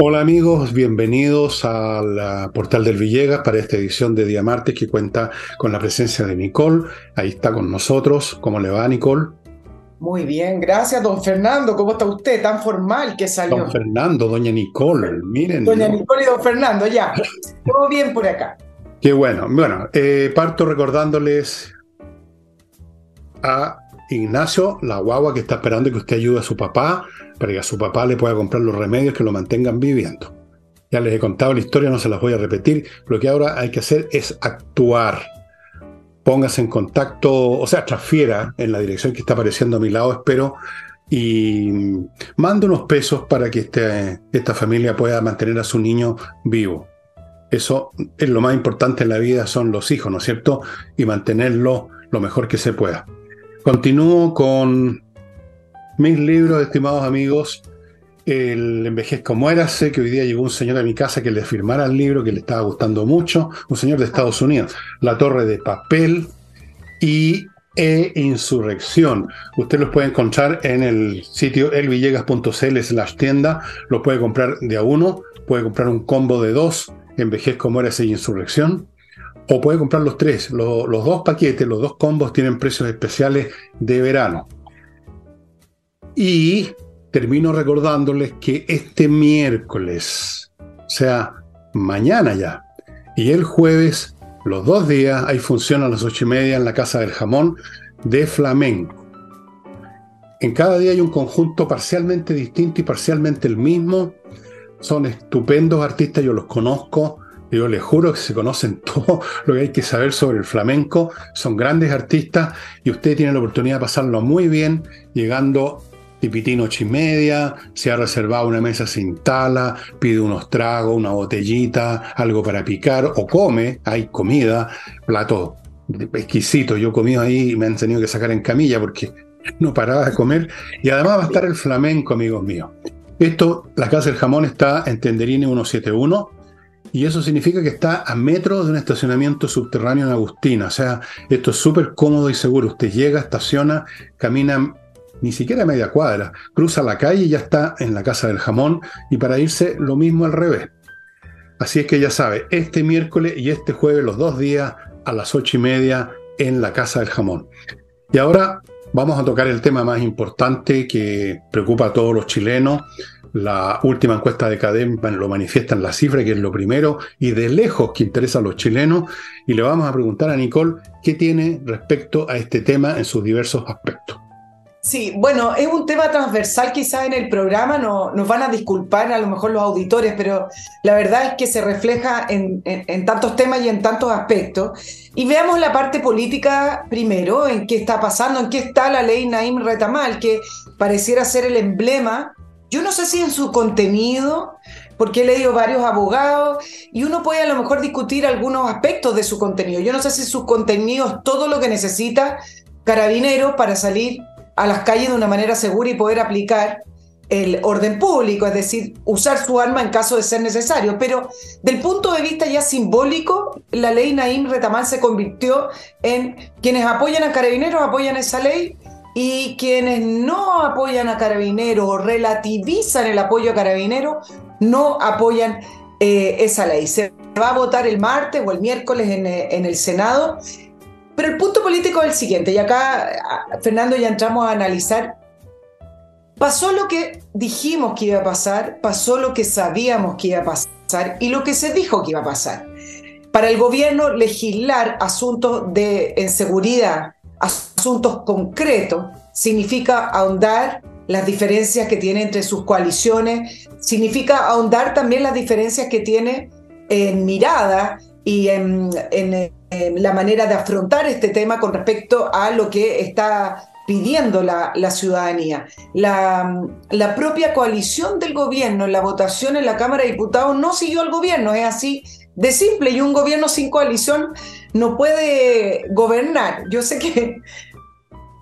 Hola amigos, bienvenidos al portal del Villegas para esta edición de Día Martes que cuenta con la presencia de Nicole. Ahí está con nosotros. ¿Cómo le va Nicole? Muy bien, gracias, don Fernando. ¿Cómo está usted? Tan formal que salió. Don Fernando, doña Nicole, miren. Doña Nicole y don Fernando, ya. Todo bien por acá. Qué bueno. Bueno, eh, parto recordándoles a Ignacio, la guagua que está esperando que usted ayude a su papá para que a su papá le pueda comprar los remedios que lo mantengan viviendo. Ya les he contado la historia, no se las voy a repetir. Lo que ahora hay que hacer es actuar. Póngase en contacto, o sea, transfiera en la dirección que está apareciendo a mi lado, espero, y mande unos pesos para que este, esta familia pueda mantener a su niño vivo. Eso es lo más importante en la vida, son los hijos, ¿no es cierto? Y mantenerlo lo mejor que se pueda. Continúo con mis libros, estimados amigos, el Envejezco Muérase, que hoy día llegó un señor a mi casa que le firmara el libro, que le estaba gustando mucho, un señor de Estados Unidos, La Torre de Papel y E Insurrección. Usted los puede encontrar en el sitio elvillegas.cl slash tienda, los puede comprar de a uno, puede comprar un combo de dos, Envejezco Muérase y Insurrección, o puede comprar los tres. los dos paquetes, los dos combos tienen precios especiales de verano. Y termino recordándoles que este miércoles, o sea, mañana ya, y el jueves, los dos días, hay función a las ocho y media en la Casa del Jamón de flamenco. En cada día hay un conjunto parcialmente distinto y parcialmente el mismo. Son estupendos artistas, yo los conozco. Yo les juro que se conocen todo lo que hay que saber sobre el flamenco. Son grandes artistas y usted tiene la oportunidad de pasarlo muy bien llegando tipitino ocho y media, se ha reservado una mesa, se instala, pide unos tragos, una botellita, algo para picar, o come, hay comida, plato exquisito. Yo he comido ahí y me han tenido que sacar en camilla porque no paraba de comer. Y además va a estar el flamenco, amigos míos. Esto, la Casa del Jamón está en Tenderini 171. Y eso significa que está a metros de un estacionamiento subterráneo en Agustina. O sea, esto es súper cómodo y seguro. Usted llega, estaciona, camina ni siquiera media cuadra, cruza la calle y ya está en la Casa del Jamón y para irse lo mismo al revés. Así es que ya sabe, este miércoles y este jueves, los dos días, a las ocho y media en la Casa del Jamón. Y ahora vamos a tocar el tema más importante que preocupa a todos los chilenos. La última encuesta de CADEM lo manifiesta en la cifra, que es lo primero y de lejos que interesa a los chilenos. Y le vamos a preguntar a Nicole qué tiene respecto a este tema en sus diversos aspectos. Sí, bueno, es un tema transversal quizás en el programa, no, nos van a disculpar a lo mejor los auditores, pero la verdad es que se refleja en, tantos temas y en tantos aspectos. Y veamos la parte política primero, en qué está pasando, en qué está la ley Naim Retamal, que pareciera ser el emblema, yo no sé si en su contenido, porque he leído varios abogados y uno puede a lo mejor discutir algunos aspectos de su contenido. Yo no sé si su contenido es todo lo que necesita Carabineros para salir a las calles de una manera segura y poder aplicar el orden público, es decir, usar su arma en caso de ser necesario. Pero del punto de vista ya simbólico, la ley Naim Retamal se convirtió en quienes apoyan a carabineros apoyan esa ley y quienes no apoyan a carabineros o relativizan el apoyo a carabineros no apoyan eh, esa ley. Se va a votar el martes o el miércoles en, en el Senado pero el punto político es el siguiente, y acá, Fernando, ya entramos a analizar. Pasó lo que dijimos que iba a pasar, pasó lo que sabíamos que iba a pasar y lo que se dijo que iba a pasar. Para el gobierno, legislar asuntos de seguridad, asuntos concretos, significa ahondar las diferencias que tiene entre sus coaliciones, significa ahondar también las diferencias que tiene en mirada y en, la manera de afrontar este tema con respecto a lo que está pidiendo la, ciudadanía. La, la, propia coalición del gobierno en la votación en la Cámara de Diputados no siguió al gobierno, es así de simple, y un gobierno sin coalición no puede gobernar. Yo sé que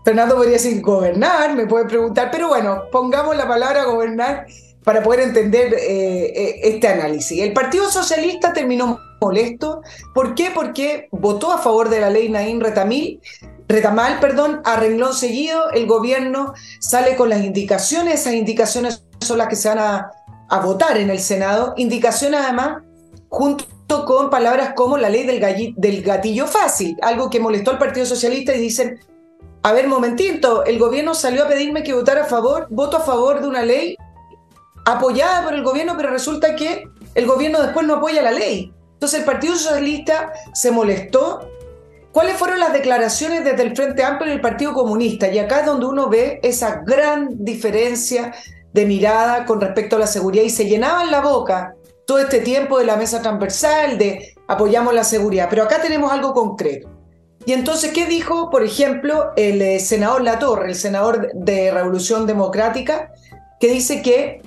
Fernando podría decir gobernar, me puede preguntar, pero bueno, pongamos la palabra gobernar para poder entender eh, eh, este análisis. El Partido Socialista terminó molesto. ¿Por qué? Porque votó a favor de la ley Naín Retamil, Retamal, perdón, a renglón seguido, el gobierno sale con las indicaciones, esas indicaciones son las que se van a a votar en el Senado, indicaciones además junto con palabras como la ley del, gatillo fácil, algo que molestó al Partido Socialista y dicen, a ver, momentito, el gobierno salió a pedirme que votara a favor, voto a favor de una ley apoyada por el gobierno, pero resulta que el gobierno después no apoya la ley. Entonces el Partido Socialista se molestó. ¿Cuáles fueron las declaraciones desde el Frente Amplio y el Partido Comunista? Y acá es donde uno ve esa gran diferencia de mirada con respecto a la seguridad y se llenaban la boca todo este tiempo de la mesa transversal, de apoyamos la seguridad, pero acá tenemos algo concreto. Y entonces, ¿qué dijo, por ejemplo, el eh, senador Latorre, el senador de Revolución Democrática, que dice que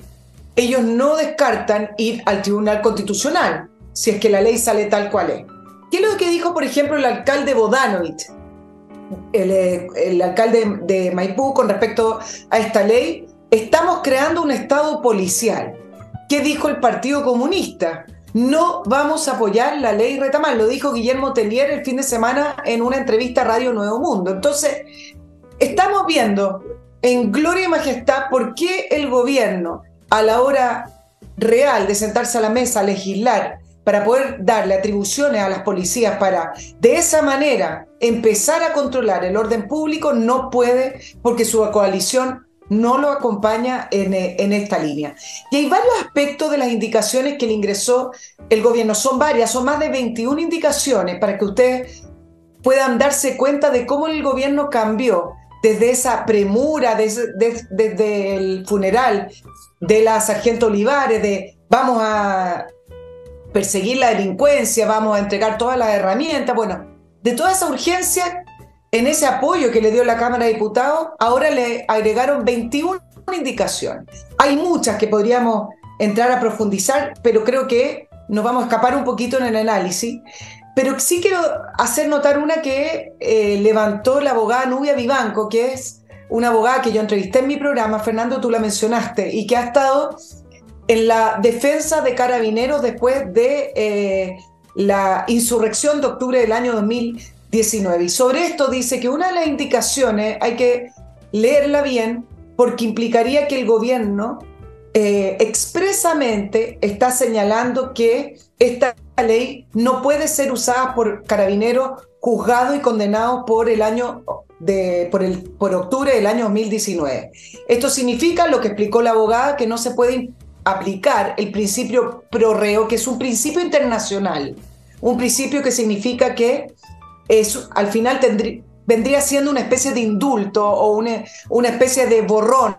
ellos no descartan ir al Tribunal Constitucional si es que la ley sale tal cual es? ¿Qué es lo que dijo, por ejemplo, el alcalde Bodanovich, el, eh, el alcalde de Maipú, con respecto a esta ley? Estamos creando un Estado policial. ¿Qué dijo el Partido Comunista? No vamos a apoyar la ley Retamal, lo dijo Guillermo Tellier el fin de semana en una entrevista a Radio Nuevo Mundo. Entonces, estamos viendo en gloria y majestad por qué el gobierno, a la hora real de sentarse a la mesa a legislar, para poder darle atribuciones a las policías para de esa manera empezar a controlar el orden público, no puede porque su coalición no lo acompaña eh, en, esta línea. Y hay varios aspectos de las indicaciones que le ingresó el gobierno. Son varias, son más de 21 indicaciones para que ustedes puedan darse cuenta de cómo el gobierno cambió desde esa premura, desde, desde el funeral de la sargento Olivares, de vamos a perseguir la delincuencia, vamos a entregar todas las herramientas, bueno, de toda esa urgencia en ese apoyo que le dio la Cámara de Diputados, ahora le agregaron 21 indicaciones. Hay muchas que podríamos entrar a profundizar, pero creo que nos vamos a escapar un poquito en el análisis. Pero sí quiero hacer notar una que eh, levantó la abogada Nubia Vivanco, que es una abogada que yo entrevisté en mi programa, Fernando, tú la mencionaste, y que ha estado en la defensa de carabineros después de eh, la insurrección de octubre del año 2000 19. Y sobre esto dice que una de las indicaciones hay que leerla bien porque implicaría que el gobierno eh, expresamente está señalando que esta ley no puede ser usada por carabineros juzgados y condenados por el año de, por, el, por octubre del año 2019. Esto significa, lo que explicó la abogada, que no se puede aplicar el principio pro reo, que es un principio internacional, un principio que significa que al final vendría siendo una especie de indulto o una, una, especie de borrón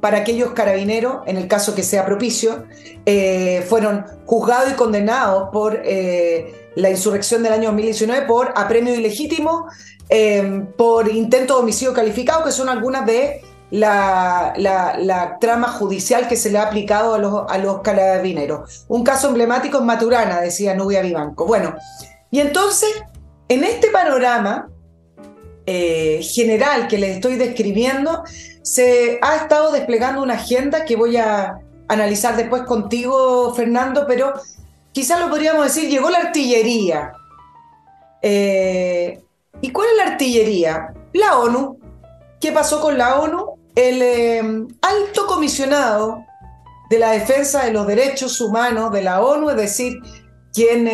para aquellos carabineros, en el caso que sea propicio, eh, fueron juzgados y condenados por eh, la insurrección del año 2019 por apremio ilegítimo, em, por intento de homicidio calificado, que son algunas de la, la, trama judicial que se le ha aplicado a los, a los carabineros. Un caso emblemático es Maturana, decía Nubia Vivanco. Bueno, y entonces en este panorama eh, general que les estoy describiendo, se ha estado desplegando una agenda que voy a analizar después contigo, Fernando, pero quizás lo podríamos decir, llegó la artillería. Eh, ¿Y cuál es la artillería? La ONU. ¿Qué pasó con la ONU? El eh, alto comisionado de la defensa de los derechos humanos de la ONU, es decir, quien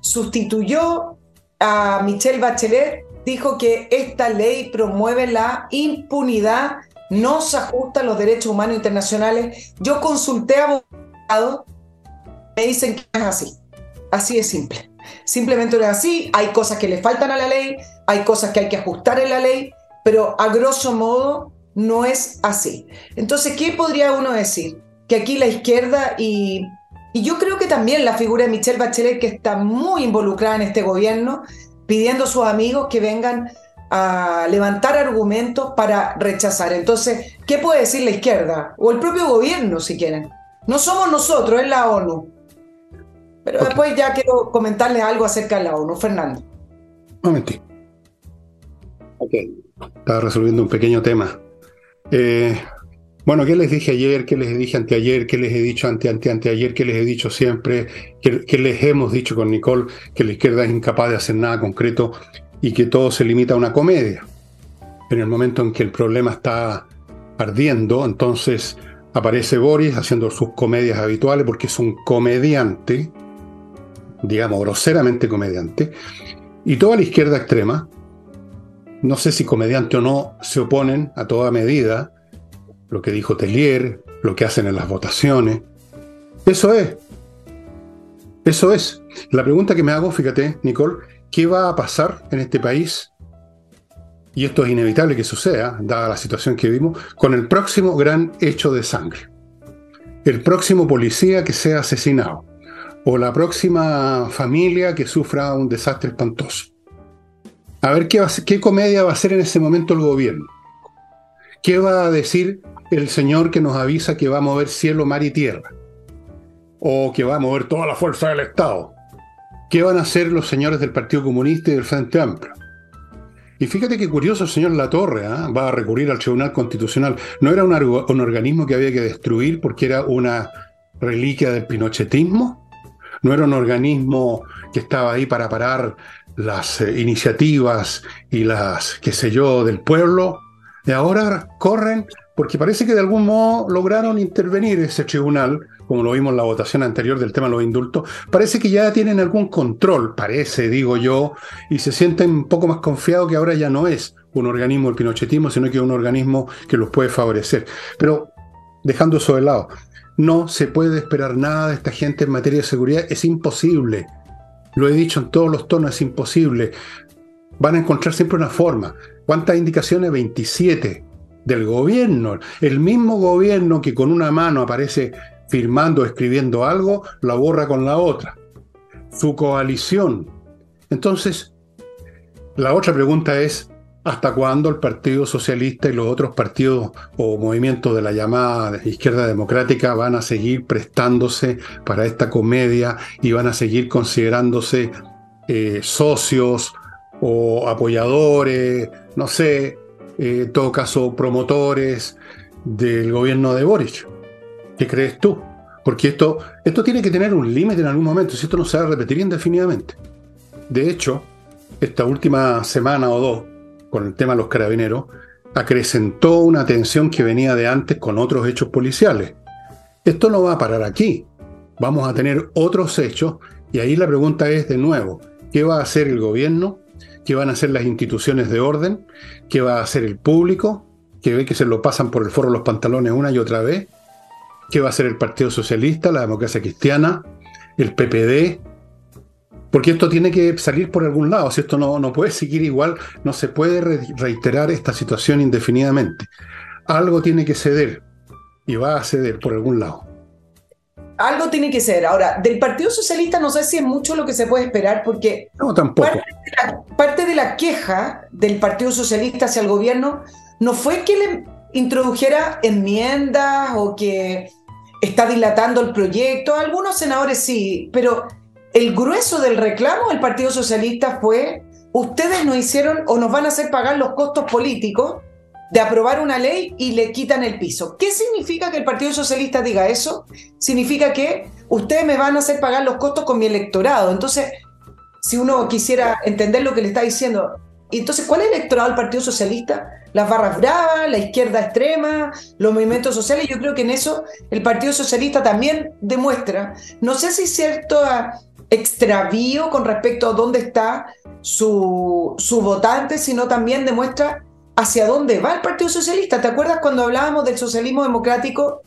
sustituyó a Michelle Bachelet dijo que esta ley promueve la impunidad, no se ajusta a los derechos humanos internacionales. Yo consulté a abogados, me dicen que es así, así es simple. Simplemente no es así, hay cosas que le faltan a la ley, hay cosas que hay que ajustar en la ley, pero a grosso modo no es así. Entonces, ¿qué podría uno decir? Que aquí la izquierda y y yo creo que también la figura de Michelle Bachelet, que está muy involucrada en este gobierno, pidiendo a sus amigos que vengan a levantar argumentos para rechazar. Entonces, ¿qué puede decir la izquierda? O el propio gobierno, si quieren. No somos nosotros, es la ONU. Pero después ya quiero comentarles algo acerca de la ONU. Fernando. Un momentito. Ok. Estaba resolviendo un pequeño tema. Eh, bueno, ¿qué les dije ayer? ¿Qué les dije anteayer? ¿Qué les he dicho ante, ante, anteayer? ¿Qué les he dicho siempre? ¿Qué, les hemos dicho con Nicole? Que la izquierda es incapaz de hacer nada concreto y que todo se limita a una comedia. En el momento en que el problema está ardiendo, entonces Aparece Boris haciendo sus comedias habituales porque es un comediante, digamos, groseramente comediante. Y toda la izquierda extrema, no sé si comediante o no, se oponen a toda medida, lo que dijo Tellier, lo que hacen en las votaciones. Eso es. Eso es. La pregunta que me hago, fíjate, Nicole, ¿qué va a pasar en este país? Y esto es inevitable que suceda, dada la situación que vivimos, con el próximo gran hecho de sangre. El próximo policía que sea asesinado. O la próxima familia que sufra un desastre espantoso. A ver qué, qué comedia va a hacer en ese momento el gobierno. ¿Qué va a decir el Señor que nos avisa que va a mover cielo, mar y tierra? ¿O que va a mover toda la fuerza del Estado? ¿Qué van a hacer los señores del Partido Comunista y del Frente Amplio? Y fíjate qué curioso el señor Latorre ¿eh? va a recurrir al Tribunal Constitucional. No era un, un, organismo que había que destruir porque era una reliquia del pinochetismo. No era un organismo que estaba ahí para parar las eh, iniciativas y las, qué sé yo, del pueblo. Y ahora corren porque parece que de algún modo lograron intervenir ese tribunal, como lo vimos en la votación anterior del tema de los indultos, parece que ya tienen algún control, parece, digo yo, y se sienten un poco más confiados que ahora ya no es un organismo del pinochetismo, sino que es un organismo que los puede favorecer. Pero dejando eso de lado, no se puede esperar nada de esta gente en materia de seguridad, es imposible. Lo he dicho en todos los tonos, es imposible. Van a encontrar siempre una forma. ¿Cuántas indicaciones? 27 del gobierno. El mismo gobierno que con una mano aparece firmando, escribiendo algo, la borra con la otra. Su coalición. Entonces, la otra pregunta es, ¿hasta cuándo el Partido Socialista y los otros partidos o movimientos de la llamada izquierda democrática van a seguir prestándose para esta comedia y van a seguir considerándose eh, socios o apoyadores, no sé, eh, en todo caso, promotores del gobierno de Boric. ¿Qué crees tú? Porque esto, esto tiene que tener un límite en algún momento, si esto no se va a repetir indefinidamente. De hecho, esta última semana o dos, con el tema de los carabineros, acrecentó una tensión que venía de antes con otros hechos policiales. Esto no va a parar aquí. Vamos a tener otros hechos y ahí la pregunta es de nuevo, ¿qué va a hacer el gobierno qué van a hacer las instituciones de orden, qué va a hacer el público, que ve que se lo pasan por el forro los pantalones una y otra vez, qué va a hacer el Partido Socialista, la democracia cristiana, el PPD, porque esto tiene que salir por algún lado, si esto no, no puede seguir igual, no se puede reiterar esta situación indefinidamente. Algo tiene que ceder y va a ceder por algún lado. Algo tiene que ser. Ahora, del Partido Socialista no sé si es mucho lo que se puede esperar, porque no, tampoco. Parte, de la, queja del Partido Socialista hacia el gobierno no fue que le introdujera enmiendas o que está dilatando el proyecto. Algunos senadores sí, pero el grueso del reclamo del Partido Socialista fue, ustedes nos hicieron o nos van a hacer pagar los costos políticos de aprobar una ley y le quitan el piso. ¿Qué significa que el Partido Socialista diga eso? Significa que ustedes me van a hacer pagar los costos con mi electorado. Entonces, si uno quisiera entender lo que le está diciendo, entonces, ¿cuál es el electorado del Partido Socialista? Las barras bravas, la izquierda extrema, los movimientos sociales. Yo creo que en eso el Partido Socialista también demuestra, no sé si cierto extravío con respecto a dónde está su, su votante, sino también demuestra hacia dónde va el Partido Socialista. ¿Te acuerdas cuando hablábamos del socialismo democrático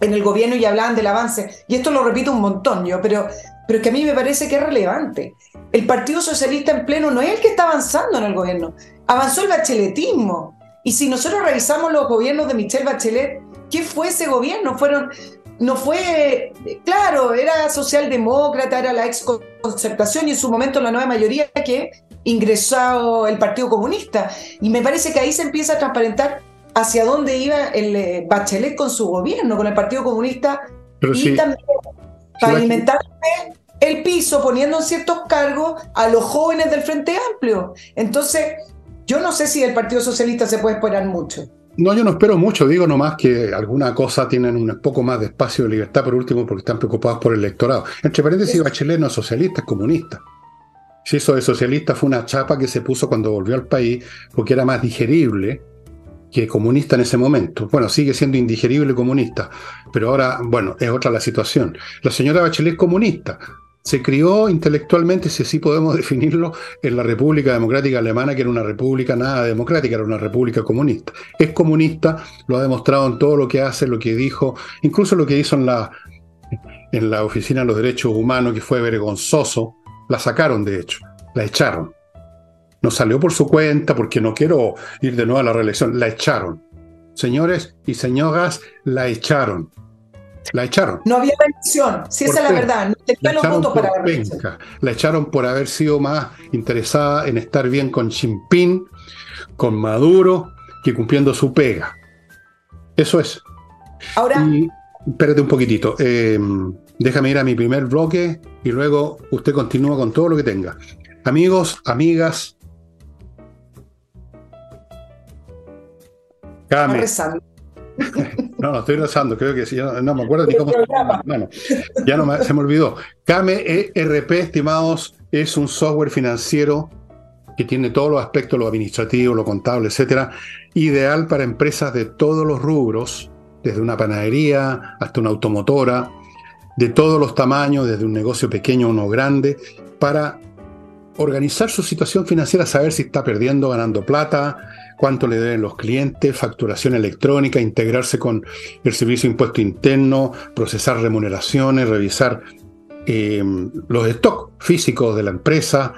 en el gobierno y hablaban del avance? Y esto lo repito un montón yo, pero, pero es que a mí me parece que es relevante. El Partido Socialista en pleno no es el que está avanzando en el gobierno, avanzó el bacheletismo. Y si nosotros revisamos los gobiernos de Michelle Bachelet, ¿qué fue ese gobierno? Fueron, no fue, claro, era socialdemócrata, era la ex concertación y en su momento la nueva mayoría que ingresado el Partido Comunista. Y me parece que ahí se empieza a transparentar hacia dónde iba el eh, Bachelet con su gobierno, con el Partido Comunista, y también para alimentar el piso, poniendo en ciertos cargos a los jóvenes del Frente Amplio. Entonces, yo no sé si el Partido Socialista se puede esperar mucho. No, yo no espero mucho, digo nomás que alguna cosa tienen un poco más de espacio de libertad por último porque están preocupados por el electorado. Entre paréntesis, Bachelet no es socialista, es comunista. Si eso de socialista fue una chapa que se puso cuando volvió al país, porque era más digerible que comunista en ese momento. Bueno, sigue siendo indigerible comunista, pero ahora, bueno, es otra la situación. La señora Bachelet es comunista. Se crió intelectualmente, si así podemos definirlo, en la República Democrática Alemana, que era una república nada democrática, era una república comunista. Es comunista, lo ha demostrado en todo lo que hace, lo que dijo, incluso lo que hizo en la, en la Oficina de los Derechos Humanos, que fue vergonzoso. La sacaron, de hecho, la echaron no salió por su cuenta porque no quiero ir de nuevo a la reelección. La echaron. Señores y señoras, la echaron. La echaron. No había elección, si esa es la verdad. No tenía los votos para la elección. La echaron por haber sido más interesada en estar bien con Jinping, con Maduro, que cumpliendo su pega. Eso es. Ahora. espérate un poquitito. Em, déjame ir a mi primer bloque y luego usted continúa con todo lo que tenga. Amigos, amigas, No, no estoy rezando, creo que sí. No, me acuerdo ni cómo. Bueno, ya no me, se me olvidó. Kame ERP, estimados, es un software financiero que tiene todos los aspectos, lo administrativo, lo contable, etcétera, ideal para empresas de todos los rubros, desde una panadería hasta una automotora, de todos los tamaños, desde un negocio pequeño a uno grande, para organizar su situación financiera, saber si está perdiendo, ganando plata, cuánto le deben los clientes, facturación electrónica, integrarse con el servicio de impuesto interno, procesar remuneraciones, revisar eh, los stocks físicos de la empresa.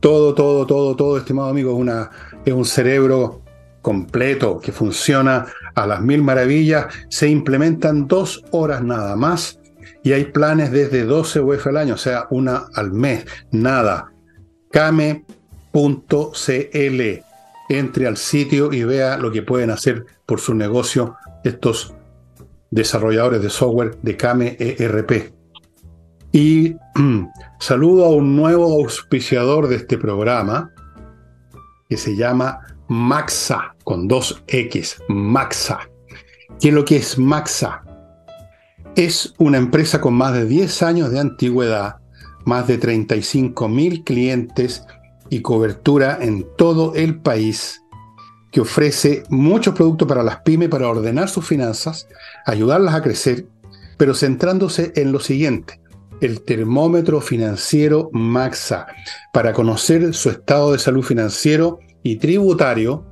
Todo, todo, todo, todo, estimado amigo, es, una, es un cerebro completo que funciona a las mil maravillas. Se implementan dos horas nada más y hay planes desde 12 UF al año, o sea, una al mes, nada. Came.cl entre al sitio y vea lo que pueden hacer por su negocio estos desarrolladores de software de Kame ERP. Y saludo a un nuevo auspiciador de este programa que se llama Maxa, con dos X, Maxa. ¿Qué es lo que es Maxa? Es una empresa con más de 10 años de antigüedad, más de 35 mil clientes y cobertura en todo el país, que ofrece muchos productos para las pymes para ordenar sus finanzas, ayudarlas a crecer, pero centrándose en lo siguiente, el termómetro financiero Maxa, para conocer su estado de salud financiero y tributario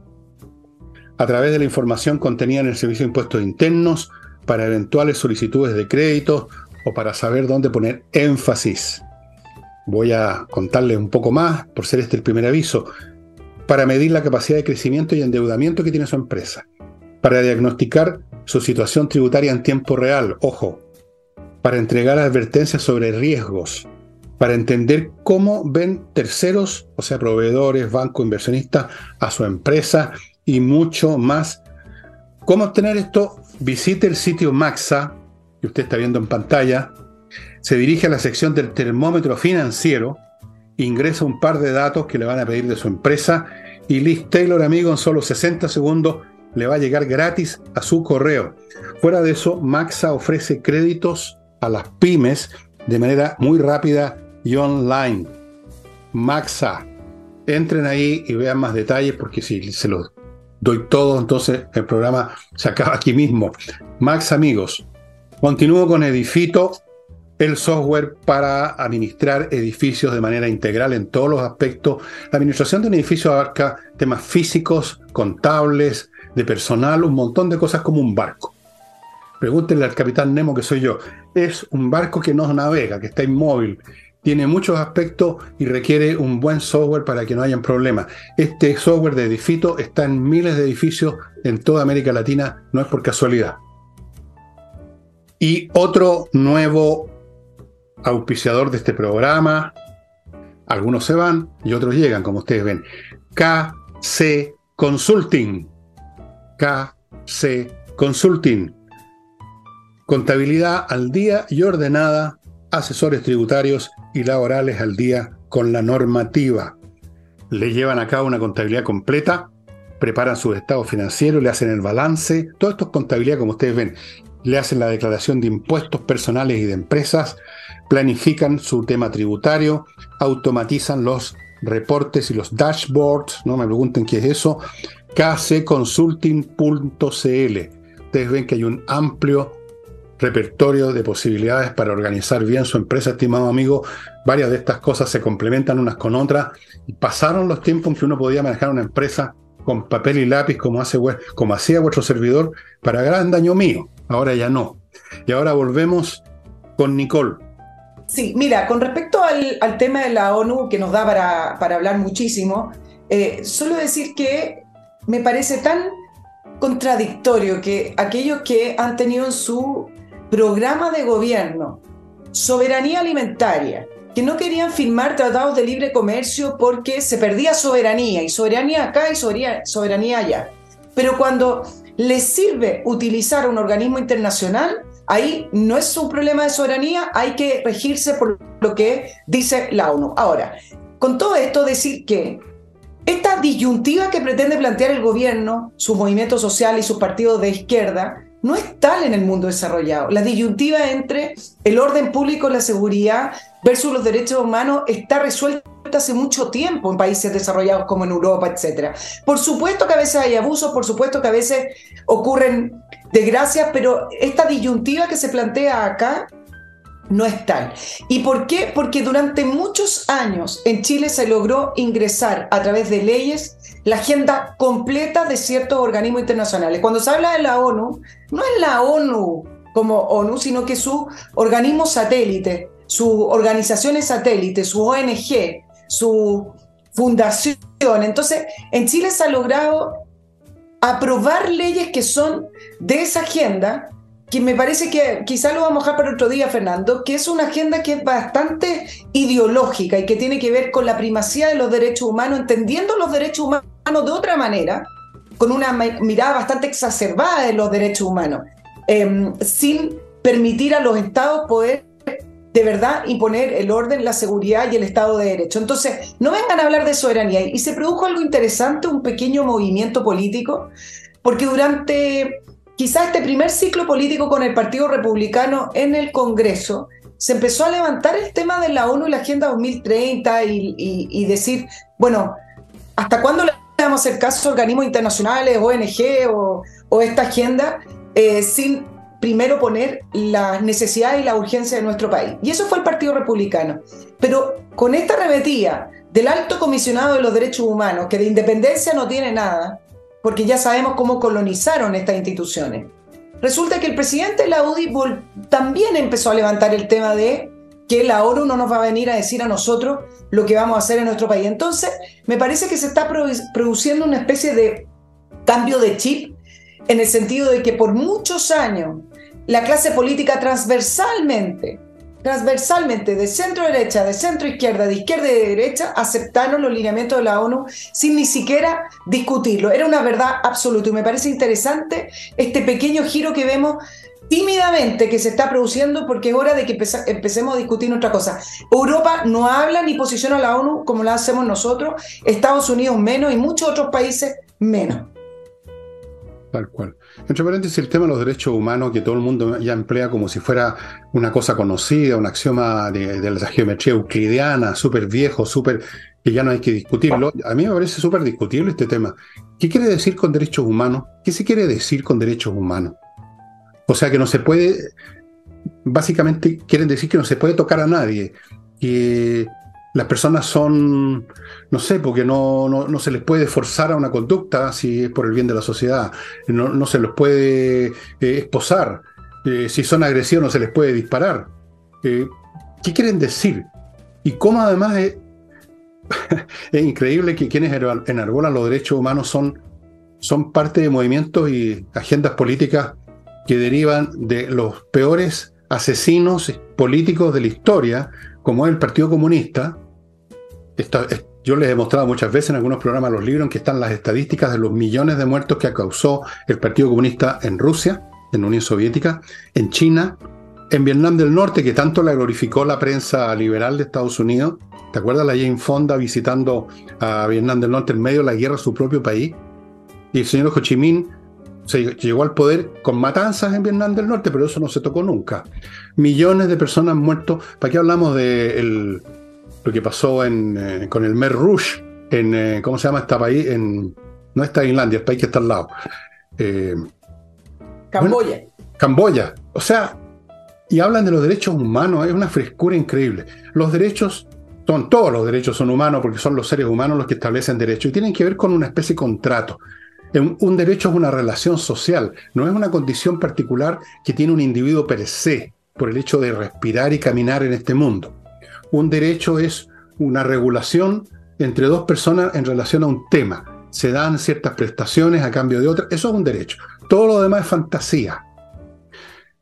a través de la información contenida en el Servicio de Impuestos Internos para eventuales solicitudes de crédito o para saber dónde poner énfasis. Voy a contarles un poco más, por ser este el primer aviso, para medir la capacidad de crecimiento y endeudamiento que tiene su empresa, para diagnosticar su situación tributaria en tiempo real, ojo, para entregar advertencias sobre riesgos, para entender cómo ven terceros, o sea, proveedores, bancos, inversionistas, a su empresa y mucho más. ¿Cómo obtener esto? Visite el sitio Maxa, que usted está viendo en pantalla, se dirige a la sección del termómetro financiero, ingresa un par de datos que le van a pedir de su empresa y Liz Taylor, amigo, en solo 60 segundos le va a llegar gratis a su correo. Fuera de eso, Maxa ofrece créditos a las pymes de manera muy rápida y online. Maxa, entren ahí y vean más detalles porque si se los doy todo, entonces el programa se acaba aquí mismo. Max amigos, continúo con Edifito el software para administrar edificios de manera integral en todos los aspectos. La administración de un edificio abarca temas físicos, contables, de personal, un montón de cosas como un barco. Pregúntenle al capitán Nemo, que soy yo. Es un barco que no navega, que está inmóvil, tiene muchos aspectos y requiere un buen software para que no hayan problemas. Este software de Edifito está en miles de edificios en toda América Latina, no es por casualidad. Y otro nuevo auspiciador de este programa. Algunos se van y otros llegan, como ustedes ven. KC Consulting. KC Consulting. Contabilidad al día y ordenada, asesores tributarios y laborales al día con la normativa. Le llevan a cabo una contabilidad completa, preparan su estado financiero, le hacen el balance. Todo esto es contabilidad, como ustedes ven. Le hacen la declaración de impuestos personales y de empresas, planifican su tema tributario, automatizan los reportes y los dashboards, no me pregunten qué es eso, kcconsulting.cl. Ustedes ven que hay un amplio repertorio de posibilidades para organizar bien su empresa, estimado amigo. Varias de estas cosas se complementan unas con otras pasaron los tiempos en que uno podía manejar una empresa con papel y lápiz como, hace, como hacía vuestro servidor para gran daño mío. Ahora ya no. Y ahora volvemos con Nicole. Sí, mira, con respecto al, tema de la ONU, que nos da para, para hablar muchísimo, eh, solo decir que me parece tan contradictorio que aquellos que han tenido en su programa de gobierno soberanía alimentaria, que no querían firmar tratados de libre comercio porque se perdía soberanía, y soberanía acá y soberanía allá. Pero cuando les sirve utilizar un organismo internacional, ahí no es un problema de soberanía, hay que regirse por lo que dice la ONU. Ahora, con todo esto, decir que esta disyuntiva que pretende plantear el gobierno, su movimiento social y sus partidos de izquierda, no es tal en el mundo desarrollado. La disyuntiva entre el orden público, la seguridad versus los derechos humanos está resuelta hace mucho tiempo en países desarrollados como en Europa, etc. Por supuesto que a veces hay abusos, por supuesto que a veces ocurren desgracias, pero esta disyuntiva que se plantea acá no es tal. ¿Y por qué? Porque durante muchos años en Chile se logró ingresar a través de leyes la agenda completa de ciertos organismos internacionales. Cuando se habla de la ONU, no es la ONU como ONU, sino que su organismo satélite, su organizaciones satélite, su ONG, su fundación. Entonces, en Chile se ha logrado aprobar leyes que son de esa agenda que me parece que quizá lo vamos a dejar para otro día, Fernando, que es una agenda que es bastante ideológica y que tiene que ver con la primacía de los derechos humanos, entendiendo los derechos humanos de otra manera, con una mirada bastante exacerbada de los derechos humanos, em, sin permitir a los estados poder de verdad imponer el orden, la seguridad y el Estado de Derecho. Entonces, no vengan a hablar de soberanía. Y se produjo algo interesante, un pequeño movimiento político, porque durante quizás este primer ciclo político con el Partido Republicano en el Congreso, se empezó a levantar el tema de la ONU y la Agenda 2030 y, decir, bueno, ¿hasta cuándo le vamos a hacer caso a organismos internacionales, ONG o, o esta agenda eh, sin primero poner las necesidades y la urgencia de nuestro país? Y eso fue el Partido Republicano. Pero con esta remetida del alto comisionado de los derechos humanos, que de independencia no tiene nada, porque ya sabemos cómo colonizaron estas instituciones. Resulta que el presidente de la UDI también empezó a levantar el tema de que la ONU no nos va a venir a decir a nosotros lo que vamos a hacer en nuestro país. Entonces, me parece que se está produciendo una especie de cambio de chip en el sentido de que por muchos años la clase política transversalmente transversalmente de centro derecha, de centro izquierda, de izquierda y de derecha, aceptaron los lineamientos de la ONU sin ni siquiera discutirlo. Era una verdad absoluta y me parece interesante este pequeño giro que vemos tímidamente que se está produciendo porque es hora de que empecemos a discutir otra cosa. Europa no habla ni posiciona a la ONU como la hacemos nosotros, Estados Unidos menos y muchos otros países menos. Tal cual. Entre paréntesis, el tema de los derechos humanos que todo el mundo ya emplea como si fuera una cosa conocida, un axioma de, la geometría euclidiana, súper viejo, súper que ya no hay que discutirlo. A mí me parece súper discutible este tema. ¿Qué quiere decir con derechos humanos? ¿Qué se quiere decir con derechos humanos? O sea, que no se puede, básicamente quieren decir que no se puede tocar a nadie, que las personas son, no sé, porque no, no, se les puede forzar a una conducta si es por el bien de la sociedad, no, se les puede eh, esposar, eh, si son agresivos no se les puede disparar. Eh, ¿Qué quieren decir? Y cómo además es, es, increíble que quienes enarbolan los derechos humanos son, son parte de movimientos y agendas políticas que derivan de los peores asesinos políticos de la historia, como es el Partido Comunista, yo les he mostrado muchas veces en algunos programas los libros en que están las estadísticas de los millones de muertos que causó el Partido Comunista en Rusia, en la Unión Soviética, en China, en Vietnam del Norte, que tanto la glorificó la prensa liberal de Estados Unidos. ¿Te acuerdas la Jane Fonda visitando a Vietnam del Norte en medio de la guerra a su propio país? Y el señor Ho Chi Minh se llegó al poder con matanzas en Vietnam del Norte, pero eso no se tocó nunca. Millones de personas muertos. ¿Para qué hablamos de lo que pasó en, eh, con el Mer Rouge, en, eh, ¿cómo se llama este país? En, no es Tailandia, el país que está al lado. Eh, Camboya. Camboya. O sea, y hablan de los derechos humanos, es una frescura increíble. Los derechos son, todos los derechos son humanos porque son los seres humanos los que establecen derechos y tienen que ver con una especie de contrato. Un, derecho es una relación social, no es una condición particular que tiene un individuo per se por el hecho de respirar y caminar en este mundo. Un derecho es una regulación entre dos personas en relación a un tema. Se dan ciertas prestaciones a cambio de otras. Eso es un derecho. Todo lo demás es fantasía.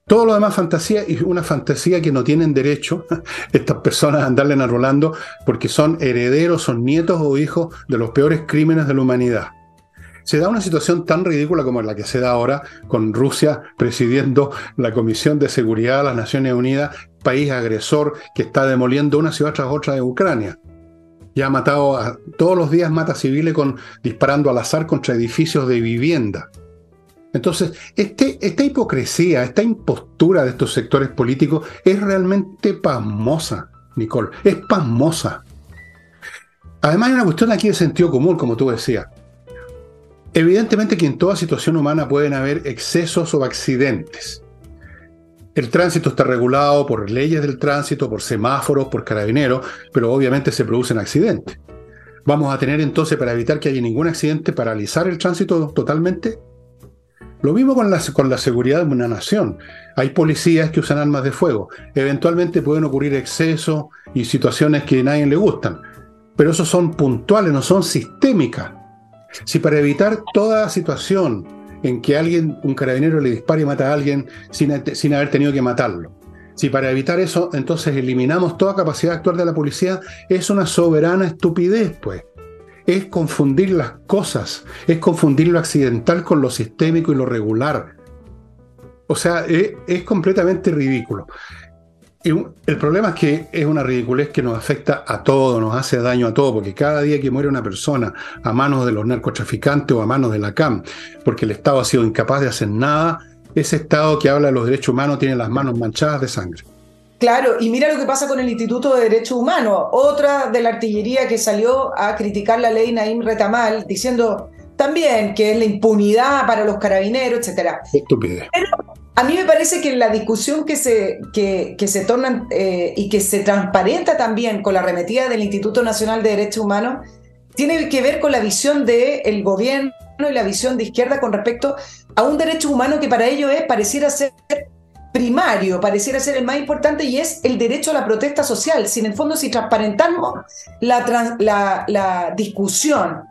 Todo lo demás fantasía y una fantasía que no tienen derecho estas personas a andarle enarbolando porque son herederos, son nietos o hijos de los peores crímenes de la humanidad se da una situación tan ridícula como la que se da ahora con Rusia presidiendo la Comisión de Seguridad de las Naciones Unidas, país agresor que está demoliendo una ciudad tras otra de Ucrania. Ya ha matado a, todos los días mata civiles con disparando al azar contra edificios de vivienda. Entonces, este, esta hipocresía, esta impostura de estos sectores políticos es realmente pasmosa, Nicole, es pasmosa. Además hay una cuestión aquí de sentido común, como tú decías. Evidentemente que en toda situación humana pueden haber excesos o accidentes. El tránsito está regulado por leyes del tránsito, por semáforos, por carabineros, pero obviamente se producen accidentes. ¿Vamos a tener entonces, para evitar que haya ningún accidente, paralizar el tránsito totalmente? Lo mismo con la, con la seguridad de una nación. Hay policías que usan armas de fuego. Eventualmente pueden ocurrir excesos y situaciones que a nadie le gustan. Pero esos son puntuales, no son sistémicas. Si para evitar toda situación en que alguien, un carabinero le dispare y mata a alguien sin, haber tenido que matarlo, si para evitar eso entonces eliminamos toda capacidad de actuar de la policía, es una soberana estupidez, pues. Es confundir las cosas, es confundir lo accidental con lo sistémico y lo regular. O sea, es completamente ridículo el problema es que es una ridiculez que nos afecta a todo, nos hace daño a todo, porque cada día que muere una persona a manos de los narcotraficantes o a manos de la CAM, porque el Estado ha sido incapaz de hacer nada, ese Estado que habla de los derechos humanos tiene las manos manchadas de sangre. Claro, y mira lo que pasa con el Instituto de Derechos Humanos, otra de la artillería que salió a criticar la ley Naim Retamal, diciendo también que es la impunidad para los carabineros, etc. Estupidez. A mí me parece que la discusión que se, que, se torna eh, y que se transparenta también con la arremetida del Instituto Nacional de Derechos Humanos tiene que ver con la visión del gobierno y la visión de izquierda con respecto a un derecho humano que para ellos es, pareciera ser primario, pareciera ser el más importante y es el derecho a la protesta social. Si en el fondo si transparentamos la, la, la discusión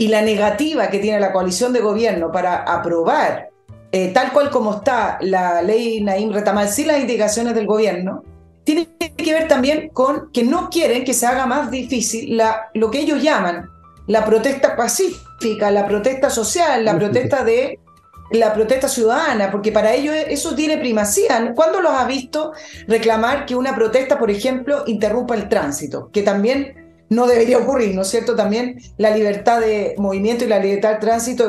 y la negativa que tiene la coalición de gobierno para aprobar eh, tal cual como está la ley Naim Retamal, sin las indicaciones del gobierno, tiene que ver también con que no quieren que se haga más difícil la, lo que ellos llaman la protesta pacífica, la protesta social, la protesta de la protesta ciudadana, porque para ellos eso tiene primacía. ¿Cuándo los ha visto reclamar que una protesta, por ejemplo, interrumpa el tránsito? Que también no debería ocurrir, ¿no es cierto? También la libertad de movimiento y la libertad de tránsito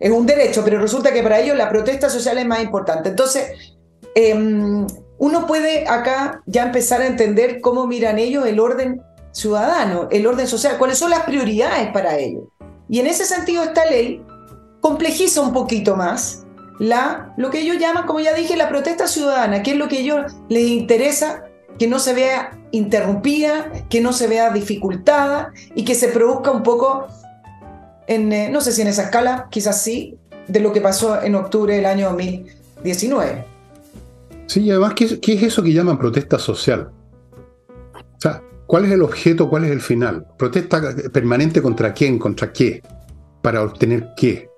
es un, derecho, pero resulta que para ellos la protesta social es más importante. Entonces, em, uno puede acá ya empezar a entender cómo miran ellos el orden ciudadano, el orden social, cuáles son las prioridades para ellos. Y en ese sentido esta ley complejiza un poquito más la, lo que ellos llaman, como ya dije, la protesta ciudadana, que es lo que ellos les interesa que no se vea interrumpida, que no se vea dificultada y que se produzca un poco, en, eh, no sé si en esa escala, quizás sí, de lo que pasó en octubre del año 2019. Sí, y además, ¿qué, es eso que llaman protesta social? O sea, ¿cuál es el objeto, cuál es el final? ¿Protesta permanente contra quién, contra qué? ¿Para obtener qué?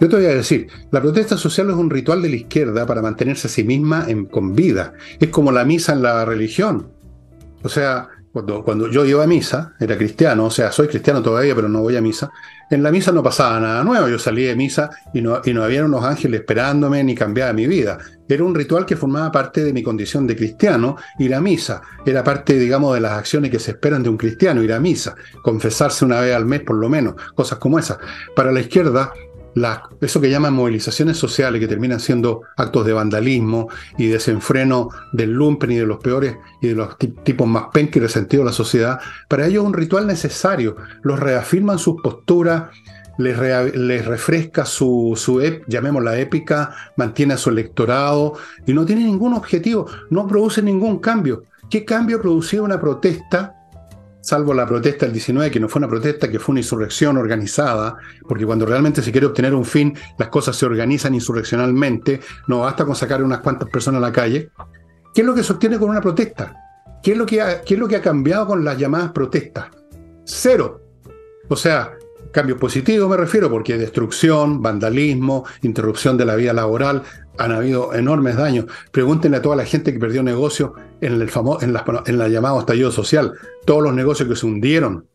Yo te voy a decir, la protesta social es un ritual de la izquierda para mantenerse a sí misma con vida. Es como la misa en la religión. O sea, cuando, cuando yo iba a misa, era cristiano, o sea, soy cristiano todavía, pero no voy a misa. En la misa no pasaba nada nuevo. Yo salí de misa y no, y no había unos ángeles esperándome ni cambiaba mi vida. Era un ritual que formaba parte de mi condición de cristiano, ir a misa. Era parte, digamos, de las acciones que se esperan de un cristiano, ir a misa, confesarse una vez al mes por lo menos, cosas como esas. Para la izquierda, eso que llaman movilizaciones sociales, que terminan siendo actos de vandalismo y desenfreno del lumpen y de los peores y de los tipos más pen resentidos de la sociedad, para ellos es un ritual necesario. Los reafirman sus posturas, les, refresca su, su llamémosla épica, mantiene a su electorado y no tiene ningún objetivo, no produce ningún cambio. ¿Qué cambio producía una protesta salvo la protesta del 19, que no fue una protesta, que fue una insurrección organizada, porque cuando realmente se quiere obtener un fin, las cosas se organizan insurreccionalmente, no basta con sacar unas cuantas personas a la calle. ¿Qué es lo que se obtiene con una protesta? ¿Qué es lo que ha, qué es lo que ha cambiado con las llamadas protestas? Cero. O sea, cambio positivo me refiero, porque destrucción, vandalismo, interrupción de la vida laboral, han habido enormes daños. Pregúntenle a toda la gente que perdió negocios en el famoso, en, la, en la llamada estallido social, todos los negocios que se hundieron.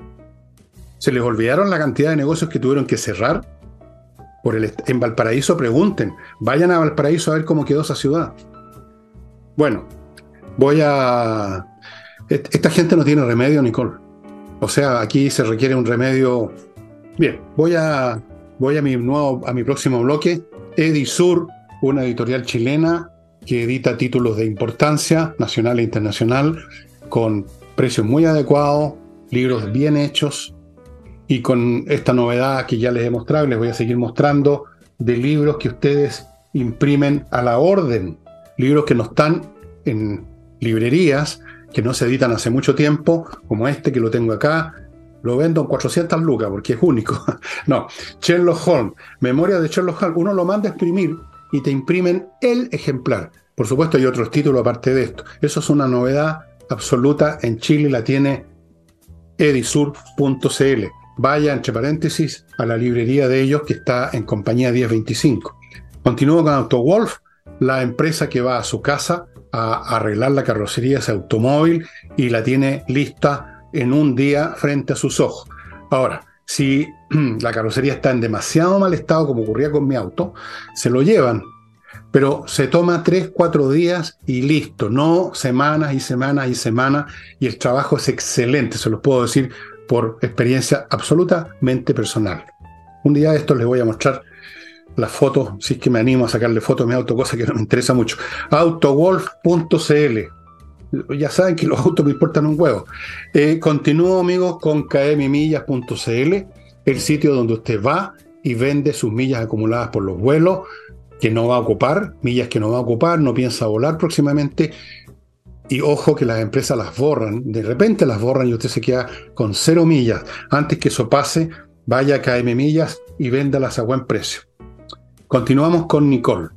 ¿Se les olvidaron la cantidad de negocios que tuvieron que cerrar? Por el, en Valparaíso pregunten, vayan a Valparaíso a ver cómo quedó esa ciudad. Bueno, voy a... Esta gente no tiene remedio, Nicole. O sea, aquí se requiere un remedio. Bien, voy a, voy a mi nuevo, a mi próximo bloque. Edisur una editorial chilena que edita títulos de importancia nacional e internacional con precios muy adecuados, libros bien hechos y con esta novedad que ya les he mostrado y les voy a seguir mostrando de libros que ustedes imprimen a la orden, libros que no están en librerías, que no se editan hace mucho tiempo, como este que lo tengo acá, lo vendo en 400 lucas porque es único. no, Sherlock Holmes, Memoria de Sherlock Holmes, uno lo manda a exprimir y te imprimen el ejemplar. Por supuesto hay otros títulos aparte de esto. Eso es una novedad absoluta. En Chile la tiene edisur.cl. Vaya, entre paréntesis, a la librería de ellos que está en compañía 1025. Continúo con AutoWolf, la empresa que va a su casa a arreglar la carrocería de ese automóvil y la tiene lista en un día frente a sus ojos. Ahora, si la carrocería está en demasiado mal estado, como ocurría con mi auto, se lo llevan. Pero se toma tres, cuatro días y listo, no semanas y semanas y semanas, y el trabajo es excelente, se lo puedo decir por experiencia absolutamente personal. Un día de esto les voy a mostrar las fotos, si es que me animo a sacarle fotos a mi auto, cosa que no me interesa mucho. Autowolf.cl ya saben que los autos me importan un huevo. Eh, continúo, amigos, con kmmillas.cl, el sitio donde usted va y vende sus millas acumuladas por los vuelos que no va a ocupar, millas que no va a ocupar, no piensa volar próximamente. Y ojo que las empresas las borran, de repente las borran y usted se queda con cero millas. Antes que eso pase, vaya a KM Millas y véndalas a buen precio. Continuamos con Nicole.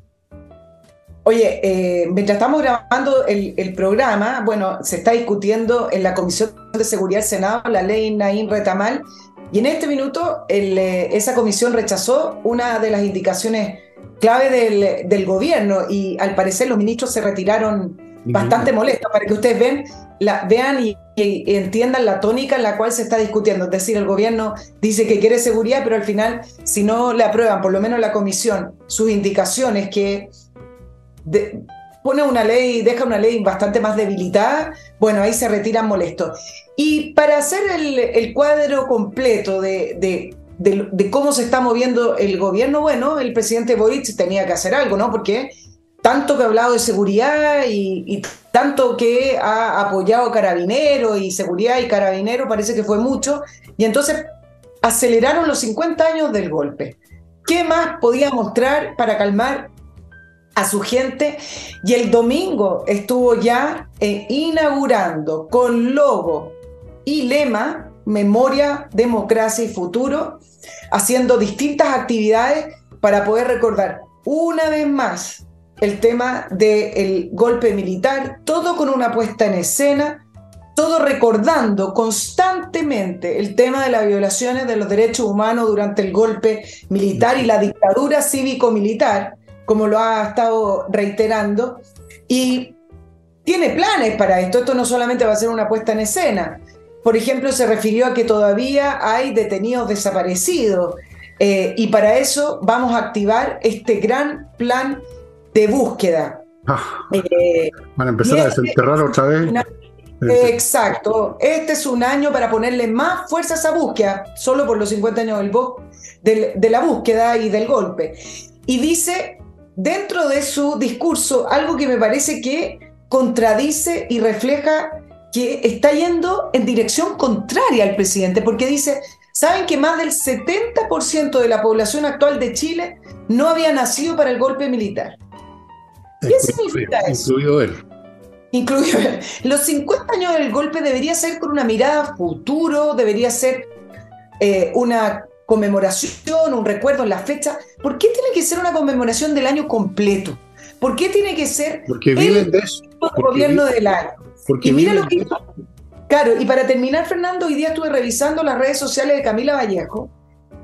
Oye, eh, mientras estamos grabando el, programa, bueno, se está discutiendo en la Comisión de Seguridad del Senado la ley Naín Retamal, y en este minuto eh, esa comisión rechazó una de las indicaciones clave del, gobierno, y al parecer los ministros se retiraron bastante molestos, para que ustedes ven, la, vean y, y, entiendan la tónica en la cual se está discutiendo. Es decir, el gobierno dice que quiere seguridad, pero al final, si no le aprueban, por lo menos la comisión, sus indicaciones que pone una ley, deja una ley bastante más debilitada, bueno, ahí se retiran molestos. Y para hacer el, cuadro completo de, de, cómo se está moviendo el gobierno, bueno, el presidente Boric tenía que hacer algo, ¿no? Porque tanto que ha hablado de seguridad y, y tanto que ha apoyado carabineros y seguridad y carabineros, parece que fue mucho, y entonces aceleraron los 50 años del golpe. ¿Qué más podía mostrar para calmar a su gente y el domingo estuvo ya eh, inaugurando con logo y lema Memoria, Democracia y Futuro, haciendo distintas actividades para poder recordar una vez más el tema del golpe militar, todo con una puesta en escena, todo recordando constantemente el tema de las violaciones de los derechos humanos durante el golpe militar y la dictadura cívico-militar, como lo ha estado reiterando, y tiene planes para esto. Esto no solamente va a ser una puesta en escena. Por ejemplo, se refirió a que todavía hay detenidos desaparecidos eh, y para eso vamos a activar este gran plan de búsqueda. Ah, eh, van a empezar a desenterrar otra vez. exacto. Este es un año para ponerle más fuerza a esa búsqueda, solo por los 50 años del, de la búsqueda y del golpe. Y dice dentro de su discurso algo que me parece que contradice y refleja que está yendo en dirección contraria al presidente, porque dice, ¿Saben que más del 70% de la población actual de Chile no había nacido para el golpe militar? ¿Qué significa eso? Incluido él. Incluido él. Los 50 años del golpe debería ser con una mirada futuro, debería ser eh, una conmemoración, un recuerdo en la fecha. ¿Por qué tiene que ser una conmemoración del año completo? ¿Por qué tiene que ser porque el de eso. gobierno del año? Porque y mira lo que Claro, y para terminar, Fernando, hoy día estuve revisando las redes sociales de Camila Vallejo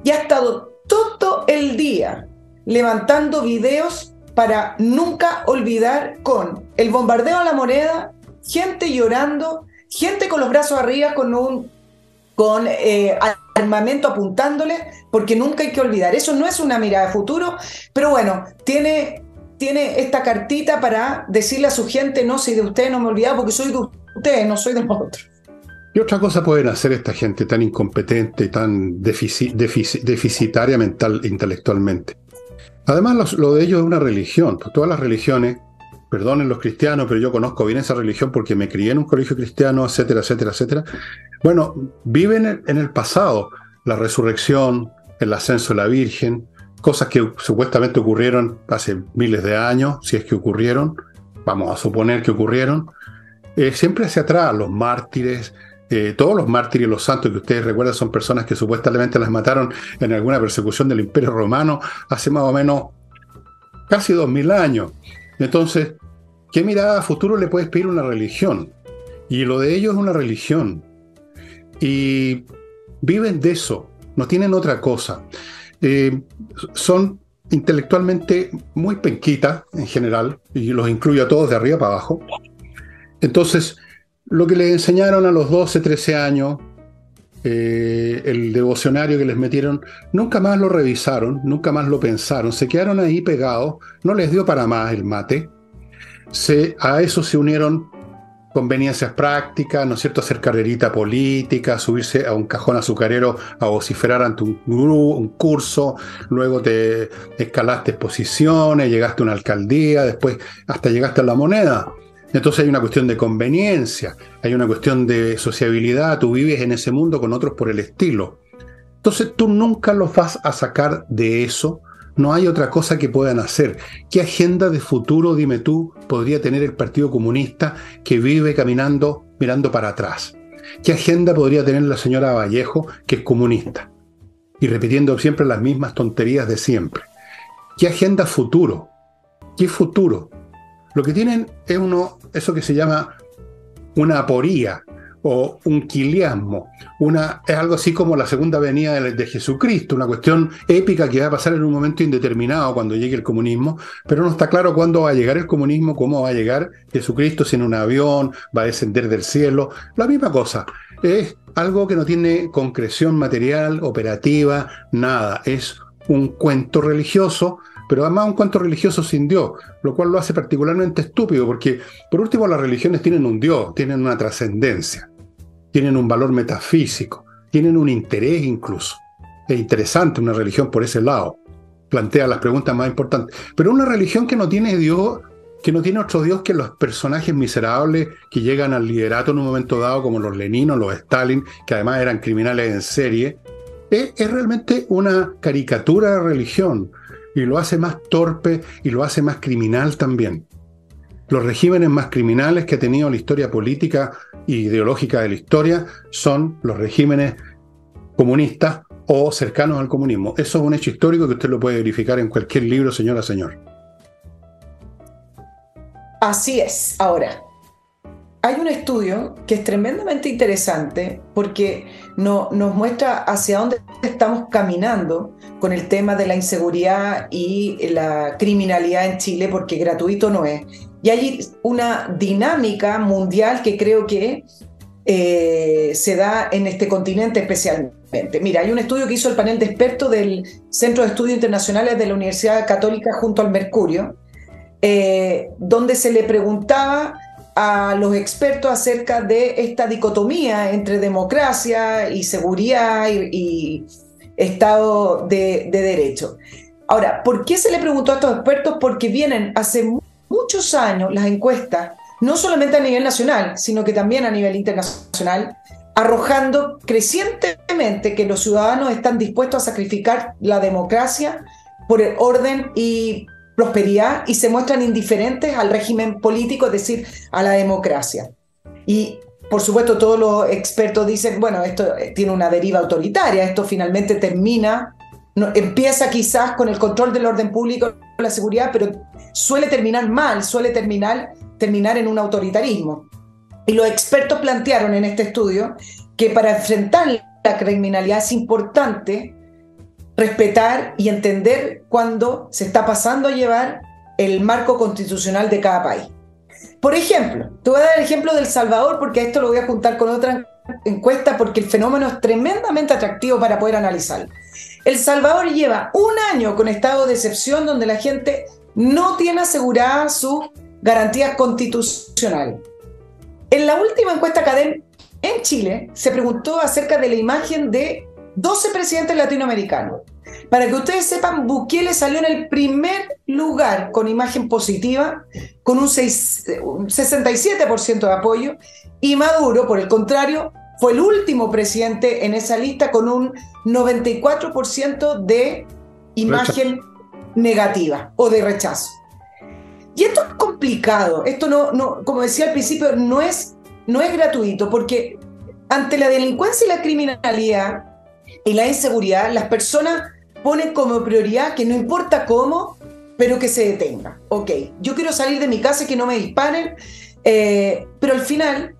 y ha estado todo el día levantando videos para nunca olvidar con el bombardeo a la moneda, gente llorando, gente con los brazos arriba con un con eh, armamento apuntándole, porque nunca hay que olvidar. Eso no es una mirada de futuro, pero bueno, tiene, tiene esta cartita para decirle a su gente, no, si de usted no me olvidaba, porque soy de usted, no soy de nosotros. ¿Qué otra cosa pueden hacer esta gente tan incompetente tan deficitaria mental intelectualmente? Además, lo, de ellos es una religión. Pues todas las religiones, perdonen los cristianos, pero yo conozco bien esa religión porque me crié en un colegio cristiano, etcétera, etcétera, etcétera. Bueno, viven en el pasado. La resurrección, el ascenso de la Virgen, cosas que supuestamente ocurrieron hace miles de años, si es que ocurrieron, vamos a suponer que ocurrieron. Eh, siempre hacia atrás, los mártires, eh, todos los mártires y los santos que ustedes recuerdan son personas que supuestamente las mataron en alguna persecución del Imperio Romano hace más o menos casi dos mil años. Entonces, ¿qué mirada a futuro le puedes pedir una religión? Y lo de ellos es una religión. Y viven de eso, no tienen otra cosa. Eh, son intelectualmente muy penquitas en general, y los incluyo a todos de arriba para abajo. Entonces, lo que les enseñaron a los 12, 13 años, eh, el devocionario que les metieron, nunca más lo revisaron, nunca más lo pensaron, se quedaron ahí pegados, no les dio para más el mate. A eso se unieron conveniencias prácticas, ¿no es cierto?, hacer carrerita política, subirse a un cajón azucarero a vociferar ante un un curso, luego te escalaste exposiciones, llegaste a una alcaldía, después hasta llegaste a la moneda. Entonces hay una cuestión de conveniencia, hay una cuestión de sociabilidad, tú vives en ese mundo con otros por el estilo. Entonces tú nunca los vas a sacar de eso, no hay otra cosa que puedan hacer. ¿Qué agenda de futuro, dime tú, podría tener el Partido Comunista que vive caminando mirando para atrás? ¿Qué agenda podría tener la señora Vallejo que es comunista? Y repitiendo siempre las mismas tonterías de siempre. ¿Qué agenda futuro? ¿Qué futuro? Lo que tienen es uno, eso que se llama una aporía o un quiliasmo. Una, es algo así como la segunda venida de, Jesucristo, una cuestión épica que va a pasar en un momento indeterminado cuando llegue el comunismo, pero no está claro cuándo va a llegar el comunismo, cómo va a llegar Jesucristo, si en un avión, va a descender del cielo, la misma cosa. Es algo que no tiene concreción material, operativa, nada. Es un cuento religioso pero además un cuento religioso sin Dios, lo cual lo hace particularmente estúpido, porque por último las religiones tienen un Dios, tienen una trascendencia, tienen un valor metafísico, tienen un interés incluso. Es interesante una religión por ese lado, plantea las preguntas más importantes, pero una religión que no tiene Dios, que no tiene otro Dios que los personajes miserables que llegan al liderato en un momento dado, como los Leninos, los Stalin, que además eran criminales en serie, es, es realmente una caricatura de religión, y lo hace más torpe y lo hace más criminal también. Los regímenes más criminales que ha tenido la historia política e ideológica de la historia son los regímenes comunistas o cercanos al comunismo. Eso es un hecho histórico que usted lo puede verificar en cualquier libro, señora, señor. Así es. Ahora, hay un estudio que es tremendamente interesante porque no, nos muestra hacia dónde estamos caminando con el tema de la inseguridad y la criminalidad en Chile, porque gratuito no es. Y hay una dinámica mundial que creo que eh, se da en este continente especialmente. Mira, hay un estudio que hizo el panel de expertos del Centro de Estudios Internacionales de la Universidad Católica junto al Mercurio, eh, donde se le preguntaba a los expertos acerca de esta dicotomía entre democracia y seguridad y, Estado de, Derecho. Ahora, ¿por qué se le preguntó a estos expertos? Porque vienen hace muchos años las encuestas, no solamente a nivel nacional, sino que también a nivel internacional, arrojando crecientemente que los ciudadanos están dispuestos a sacrificar la democracia por el orden y prosperidad y se muestran indiferentes al régimen político, es decir, a la democracia. Y por supuesto todos los expertos dicen, bueno, esto eh, tiene una deriva autoritaria, esto finalmente termina, empieza quizás con el control del orden público, la seguridad, pero suele terminar mal, suele terminar, terminar en un autoritarismo. Y los expertos plantearon en este estudio que para enfrentar la criminalidad es importante respetar y entender cuándo se está pasando a llevar el marco constitucional de cada país. Por ejemplo, te voy a dar el ejemplo del Salvador porque esto lo voy a juntar con otra encuesta porque el fenómeno es tremendamente atractivo para poder analizarlo. El Salvador lleva un año con estado de excepción donde la gente no tiene aseguradas sus garantías constitucionales. En la última encuesta CADEM en Chile se preguntó acerca de la imagen de 12 presidentes latinoamericanos. Para que ustedes sepan, Bukele salió en el primer lugar con imagen positiva, con un, 67% de apoyo, y Maduro, por el contrario, fue el último presidente en esa lista con un 94% de imagen negativa o de rechazo. Y esto es complicado, esto no, no, como decía al principio, no es, no es gratuito, porque ante la delincuencia y la criminalidad y la inseguridad, las personas ponen como prioridad que no importa cómo, pero que se detenga. Ok, yo quiero salir de mi casa y que no me disparen, eh, pero al final,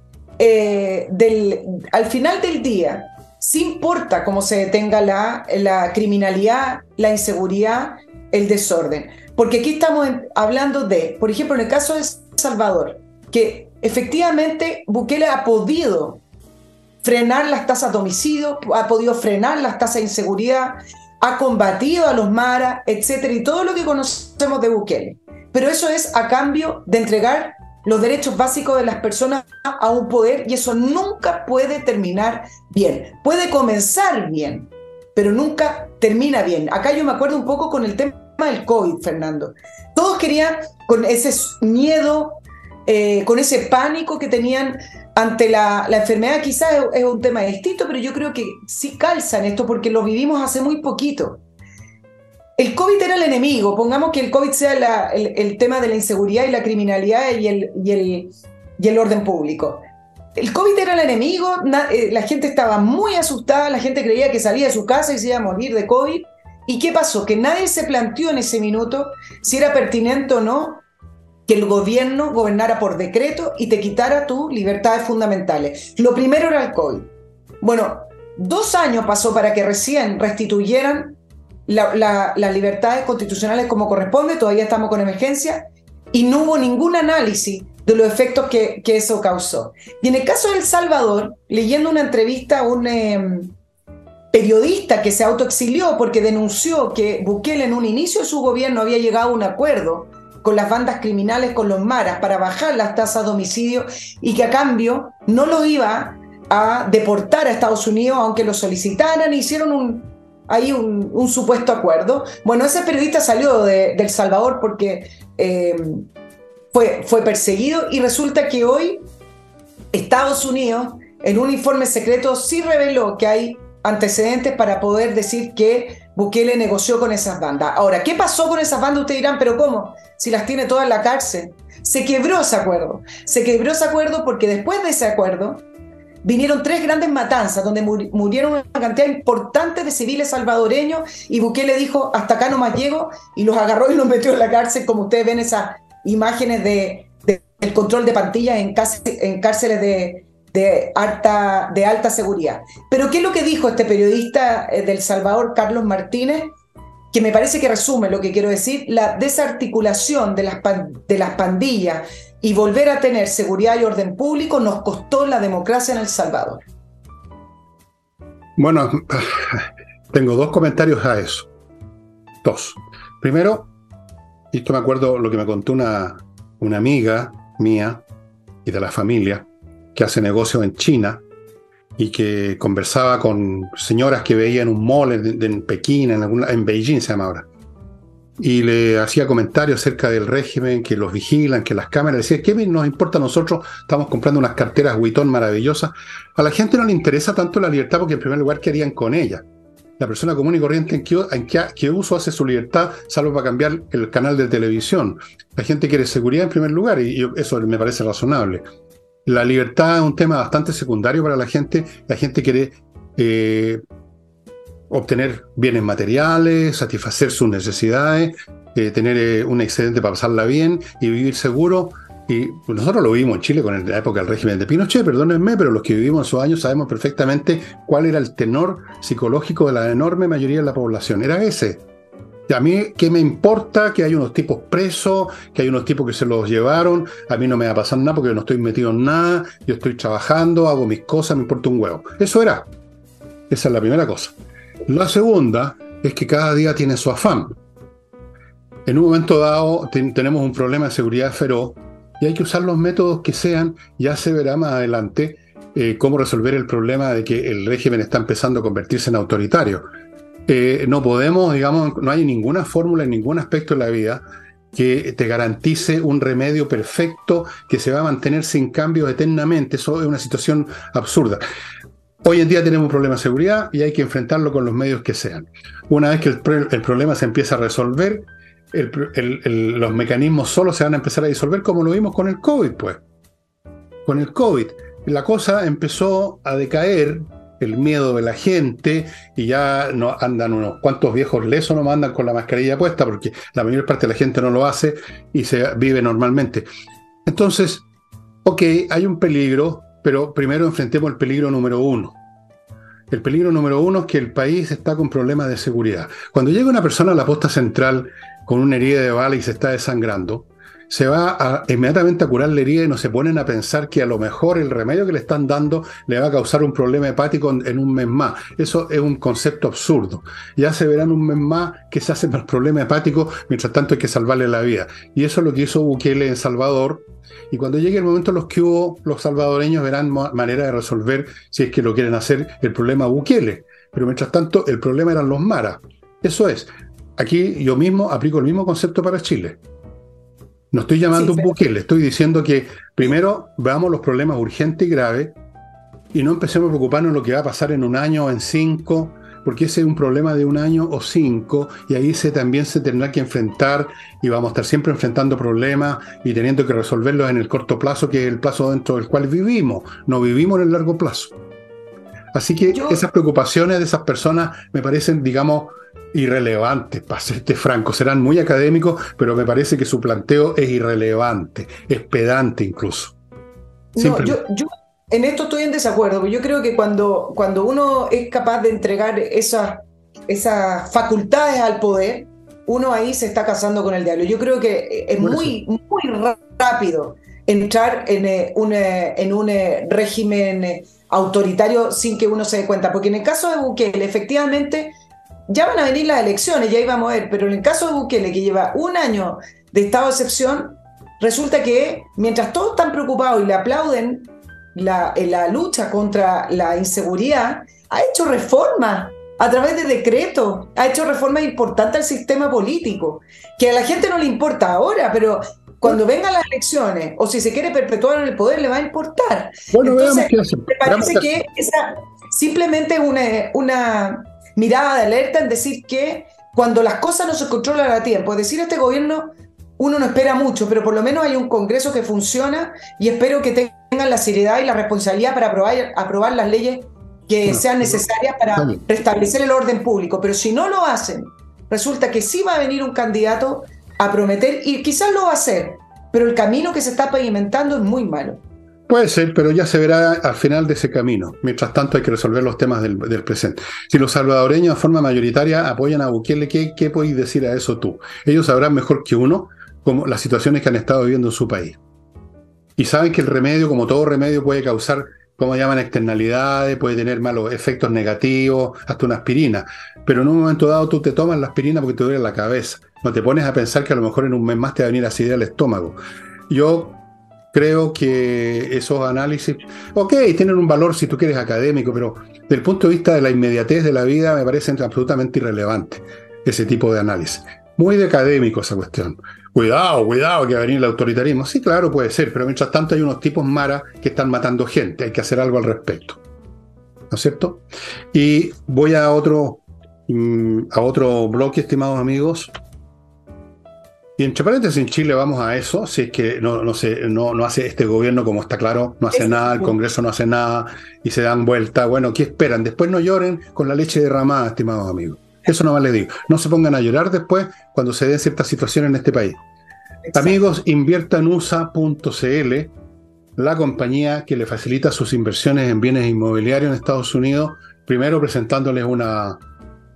eh, al final del día, sí importa cómo se detenga la, la criminalidad, la inseguridad, el desorden. Porque aquí estamos hablando de, por ejemplo, en el caso de Salvador, que efectivamente Bukele ha podido frenar las tasas de homicidio, ha podido frenar las tasas de inseguridad, ha combatido a los maras, etcétera, y todo lo que conocemos de Bukele. Pero eso es a cambio de entregar los derechos básicos de las personas a un poder y eso nunca puede terminar bien. Puede comenzar bien, pero nunca termina bien. Acá yo me acuerdo un poco con el tema del COVID, Fernando. Todos querían, con ese miedo, eh, con ese pánico que tenían ante la, enfermedad, quizás es, un tema distinto, pero yo creo que sí calza en esto porque lo vivimos hace muy poquito. El COVID era el enemigo, pongamos que el COVID sea el, tema de la inseguridad y la criminalidad y el, orden público. El COVID era el enemigo, eh, la gente estaba muy asustada, la gente creía que salía de su casa y se iba a morir de COVID. ¿Y qué pasó? Que nadie se planteó en ese minuto si era pertinente o no que el gobierno gobernara por decreto y te quitara tus libertades fundamentales. Lo primero era el COVID. Bueno, dos años pasó para que recién restituyeran las libertades constitucionales como corresponde, todavía estamos con emergencia, y no hubo ningún análisis de los efectos que, eso causó. Y en el caso de El Salvador, leyendo una entrevista a un em, periodista que se autoexilió porque denunció que Bukele en un inicio de su gobierno había llegado a un acuerdo con las bandas criminales, con los maras, para bajar las tasas de homicidio y que a cambio no lo iba a deportar a Estados Unidos, aunque lo solicitaran, hicieron un, ahí un, supuesto acuerdo. Bueno, ese periodista salió de, El Salvador porque eh, fue, fue perseguido y resulta que hoy Estados Unidos, en un informe secreto, sí reveló que hay antecedentes para poder decir que Bukele negoció con esas bandas. Ahora, ¿qué pasó con esas bandas? Ustedes dirán, pero ¿cómo? Si las tiene todas en la cárcel. Se quebró ese acuerdo. Se quebró ese acuerdo porque después de ese acuerdo vinieron tres grandes matanzas donde murieron una cantidad importante de civiles salvadoreños y Bukele dijo, hasta acá no más llego, y los agarró y los metió en la cárcel, como ustedes ven esas imágenes de, del control de pantillas en, cárceles de, de alta, de alta seguridad. Pero ¿qué es lo que dijo este periodista eh, del Salvador, Carlos Martínez? Que me parece que resume lo que quiero decir, la desarticulación de las, de las pandillas y volver a tener seguridad y orden público nos costó la democracia en El Salvador. Bueno, tengo dos comentarios a eso. Dos. Primero, esto me acuerdo lo que me contó una, amiga mía y de la familia, que hace negocio en China y que conversaba con señoras que veía en un mall en, Pekín, en, en Beijing se llama ahora. Y le hacía comentarios acerca del régimen, que los vigilan, que las cámaras, decía, ¿qué nos importa a nosotros? Estamos comprando unas carteras Vuitton maravillosas. A la gente no le interesa tanto la libertad porque en primer lugar, ¿qué harían con ella? La persona común y corriente, ¿en qué, uso hace su libertad, salvo para cambiar el canal de televisión? La gente quiere seguridad en primer lugar y eso me parece razonable. La libertad es un tema bastante secundario para la gente. La gente quiere eh, obtener bienes materiales, satisfacer sus necesidades, eh, tener eh, un excedente para pasarla bien y vivir seguro. Y nosotros lo vivimos en Chile con la época del régimen de Pinochet, perdónenme, pero los que vivimos esos años sabemos perfectamente cuál era el tenor psicológico de la enorme mayoría de la población. Era ese. A mí, ¿qué me importa que hay unos tipos presos, que hay unos tipos que se los llevaron? A mí no me va a pasar nada porque yo no estoy metido en nada, yo estoy trabajando, hago mis cosas, me importa un huevo. Eso era. Esa es la primera cosa. La segunda es que cada día tiene su afán. En un momento dado tenemos un problema de seguridad feroz y hay que usar los métodos que sean, ya se verá más adelante eh, cómo resolver el problema de que el régimen está empezando a convertirse en autoritario. Eh, no podemos, digamos, no hay ninguna fórmula en ningún aspecto de la vida que te garantice un remedio perfecto que se va a mantener sin cambios eternamente. Eso es una situación absurda. Hoy en día tenemos un problema de seguridad y hay que enfrentarlo con los medios que sean. Una vez que el, problema se empieza a resolver, los mecanismos solo se van a empezar a disolver como lo vimos con el COVID, pues. Con el COVID. La cosa empezó a decaer, el miedo de la gente, y ya no andan unos cuantos viejos lesos, no andan con la mascarilla puesta, porque la mayor parte de la gente no lo hace y se vive normalmente. Entonces, ok, hay un peligro, pero primero enfrentemos el peligro número uno. El peligro número uno es que el país está con problemas de seguridad. Cuando llega una persona a la posta central con una herida de bala y se está desangrando, se va inmediatamente a curar la herida y no se ponen a pensar que a lo mejor el remedio que le están dando le va a causar un problema hepático en, un mes más. Eso es un concepto absurdo. Ya se verán un mes más que se hacen los problemas hepáticos, mientras tanto hay que salvarle la vida. Y eso es lo que hizo Bukele en Salvador. Y cuando llegue el momento los que hubo, los salvadoreños verán manera de resolver, si es que lo quieren hacer, el problema Bukele. Pero mientras tanto, el problema eran los maras. Eso es. Aquí yo mismo aplico el mismo concepto para Chile. No estoy llamando un buque, le estoy diciendo que primero veamos los problemas urgentes y graves y no empecemos a preocuparnos lo que va a pasar en un año o en cinco, porque ese es un problema de un año o cinco y ahí se, también se tendrá que enfrentar y vamos a estar siempre enfrentando problemas y teniendo que resolverlos en el corto plazo, que es el plazo dentro del cual vivimos, no vivimos en el largo plazo. Así que esas preocupaciones de esas personas me parecen, digamos, irrelevantes, para serte franco. Serán muy académicos, pero me parece que su planteo es irrelevante, es pedante incluso. No, yo, en esto estoy en desacuerdo, yo creo que cuando, cuando uno es capaz de entregar esas, esas facultades al poder, uno ahí se está casando con el diablo. Yo creo que es muy, muy rápido entrar en eh, un, eh, en un eh, régimen autoritario sin que uno se dé cuenta, porque en el caso de Bukele, efectivamente, ya van a venir las elecciones, ya íbamos a ver, pero en el caso de Bukele, que lleva un año de estado de excepción, resulta que mientras todos están preocupados y le aplauden la, la lucha contra la inseguridad, ha hecho reformas a través de decretos, ha hecho reformas importantes al sistema político, que a la gente no le importa ahora, pero cuando vengan las elecciones o si se quiere perpetuar en el poder le va a importar. Bueno, Entonces, Me parece que esa simplemente una, una mirada de alerta en decir que cuando las cosas no se controlan a tiempo, es decir, este gobierno uno no espera mucho, pero por lo menos hay un Congreso que funciona y espero que tengan la seriedad y la responsabilidad para aprobar, aprobar las leyes que sean necesarias para restablecer el orden público. Pero si no lo hacen, resulta que sí va a venir un candidato a prometer y quizás lo va a hacer, pero el camino que se está pavimentando es muy malo. Puede ser, pero ya se verá al final de ese camino. Mientras tanto hay que resolver los temas del, presente. Si los salvadoreños de forma mayoritaria apoyan a Bukele, ¿qué, ¿qué podéis decir a eso tú? Ellos sabrán mejor que uno como las situaciones que han estado viviendo en su país. Y saben que el remedio, como todo remedio, puede causar, como llaman, externalidades, puede tener malos efectos negativos, hasta una aspirina. Pero en un momento dado tú te tomas la aspirina porque te duele la cabeza. No te pones a pensar que a lo mejor en un mes más te va a venir acidez al estómago. Yo creo que esos análisis, ok, tienen un valor si tú quieres académico, pero desde el punto de vista de la inmediatez de la vida me parecen absolutamente irrelevantes ese tipo de análisis. Muy de académico esa cuestión. Cuidado, cuidado, que va a venir el autoritarismo. Sí, claro, puede ser, pero mientras tanto hay unos tipos maras que están matando gente. Hay que hacer algo al respecto. ¿No es cierto? Y voy a otro, mm, a otro bloque, estimados amigos. Y entre paréntesis, en Chile vamos a eso, si es que no, no, no, no hace este gobierno, como está claro, no hace nada, el Congreso no hace nada y se dan vuelta. Bueno, ¿qué esperan? Después no lloren con la leche derramada, estimados amigos. Eso no le digo. No se pongan a llorar después cuando se den ciertas situaciones en este país. Amigos, inviertanusa.cl, la compañía que le facilita sus inversiones en bienes inmobiliarios en Estados Unidos, primero presentándoles una,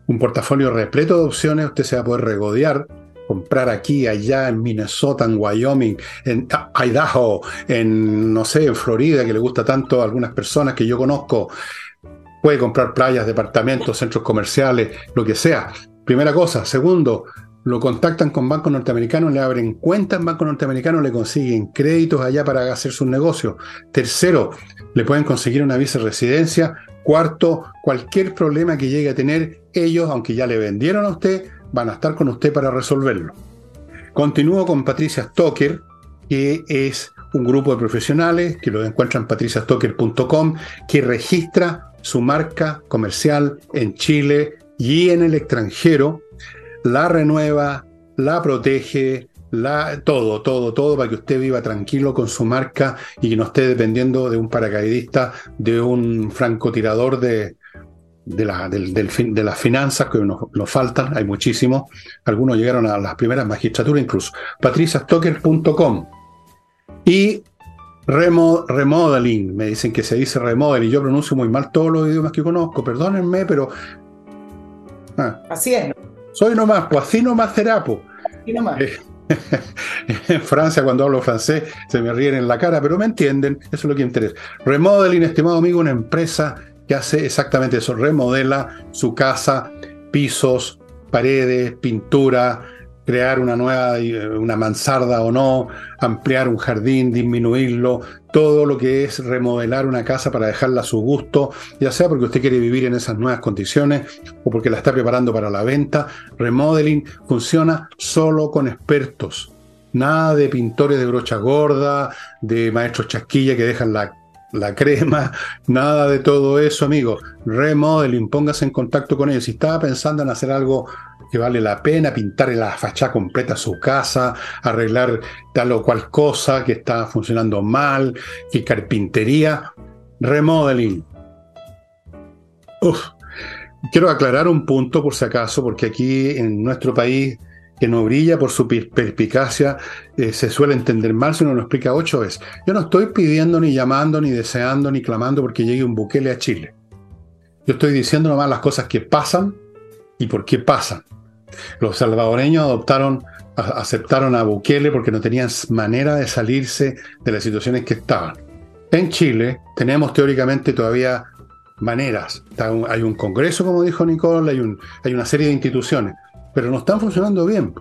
un portafolio repleto de opciones, usted se va a poder regodear, comprar aquí, allá, en Minnesota, en Wyoming, en Idaho, en, no sé, en Florida, que le gusta tanto a algunas personas que yo conozco, Puede comprar playas, departamentos, centros comerciales, lo que sea. Primera cosa. Segundo, lo contactan con bancos norteamericanos, le abren cuentas en bancos norteamericanos, le consiguen créditos allá para hacer sus negocios. Tercero, le pueden conseguir una visa de residencia. Cuarto, cualquier problema que llegue a tener, ellos, aunque ya le vendieron a usted, van a estar con usted para resolverlo. Continúo con Patricia Stoker, que es un grupo de profesionales que lo encuentran en patriciastocker.com, que registra su marca comercial en Chile y en el extranjero, la renueva, la protege, la, todo, todo, todo para que usted viva tranquilo con su marca y no esté dependiendo de un paracaidista, de un francotirador de, de, la, del, de las finanzas que nos, nos, faltan, hay muchísimos. Algunos llegaron a las primeras magistraturas incluso. patriciastocker.com. Y remodeling, me dicen que se dice remodeling. Yo pronuncio muy mal todos los idiomas que conozco, perdónenme, pero. Ah. Así es. Soy nomás, pues así nomás será, pues. nomás. Eh, en Francia, cuando hablo francés, se me ríen en la cara, pero me entienden, eso es lo que interesa. Remodeling, estimado amigo, una empresa que hace exactamente eso, remodela su casa, pisos, paredes, pintura, crear una nueva, eh, una mansarda o no, ampliar un jardín, disminuirlo, todo lo que es remodelar una casa para dejarla a su gusto, ya sea porque usted quiere vivir en esas nuevas condiciones o porque la está preparando para la venta. Remodeling funciona solo con expertos. Nada de pintores de brocha gorda, de maestros chasquilla que dejan la la crema, nada de todo eso, amigo. Remodeling, póngase en contacto con ellos. Si estaba pensando en hacer algo que vale la pena, pintar la fachada completa a su casa, arreglar tal o cual cosa que está funcionando mal, que carpintería, remodeling. Quiero aclarar un punto por si acaso, porque aquí en nuestro país que no brilla por su perspicacia, eh, se suele entender mal si uno lo explica ocho veces. Yo no estoy pidiendo, ni llamando, ni deseando, ni clamando porque llegue un Bukele a Chile. Yo estoy diciendo nomás las cosas que pasan y por qué pasan. Los salvadoreños adoptaron, aceptaron a Bukele porque no tenían manera de salirse de las situaciones que estaban. En Chile tenemos teóricamente todavía maneras. Hay un congreso, como dijo Nicole, hay una serie de instituciones pero no están funcionando bien.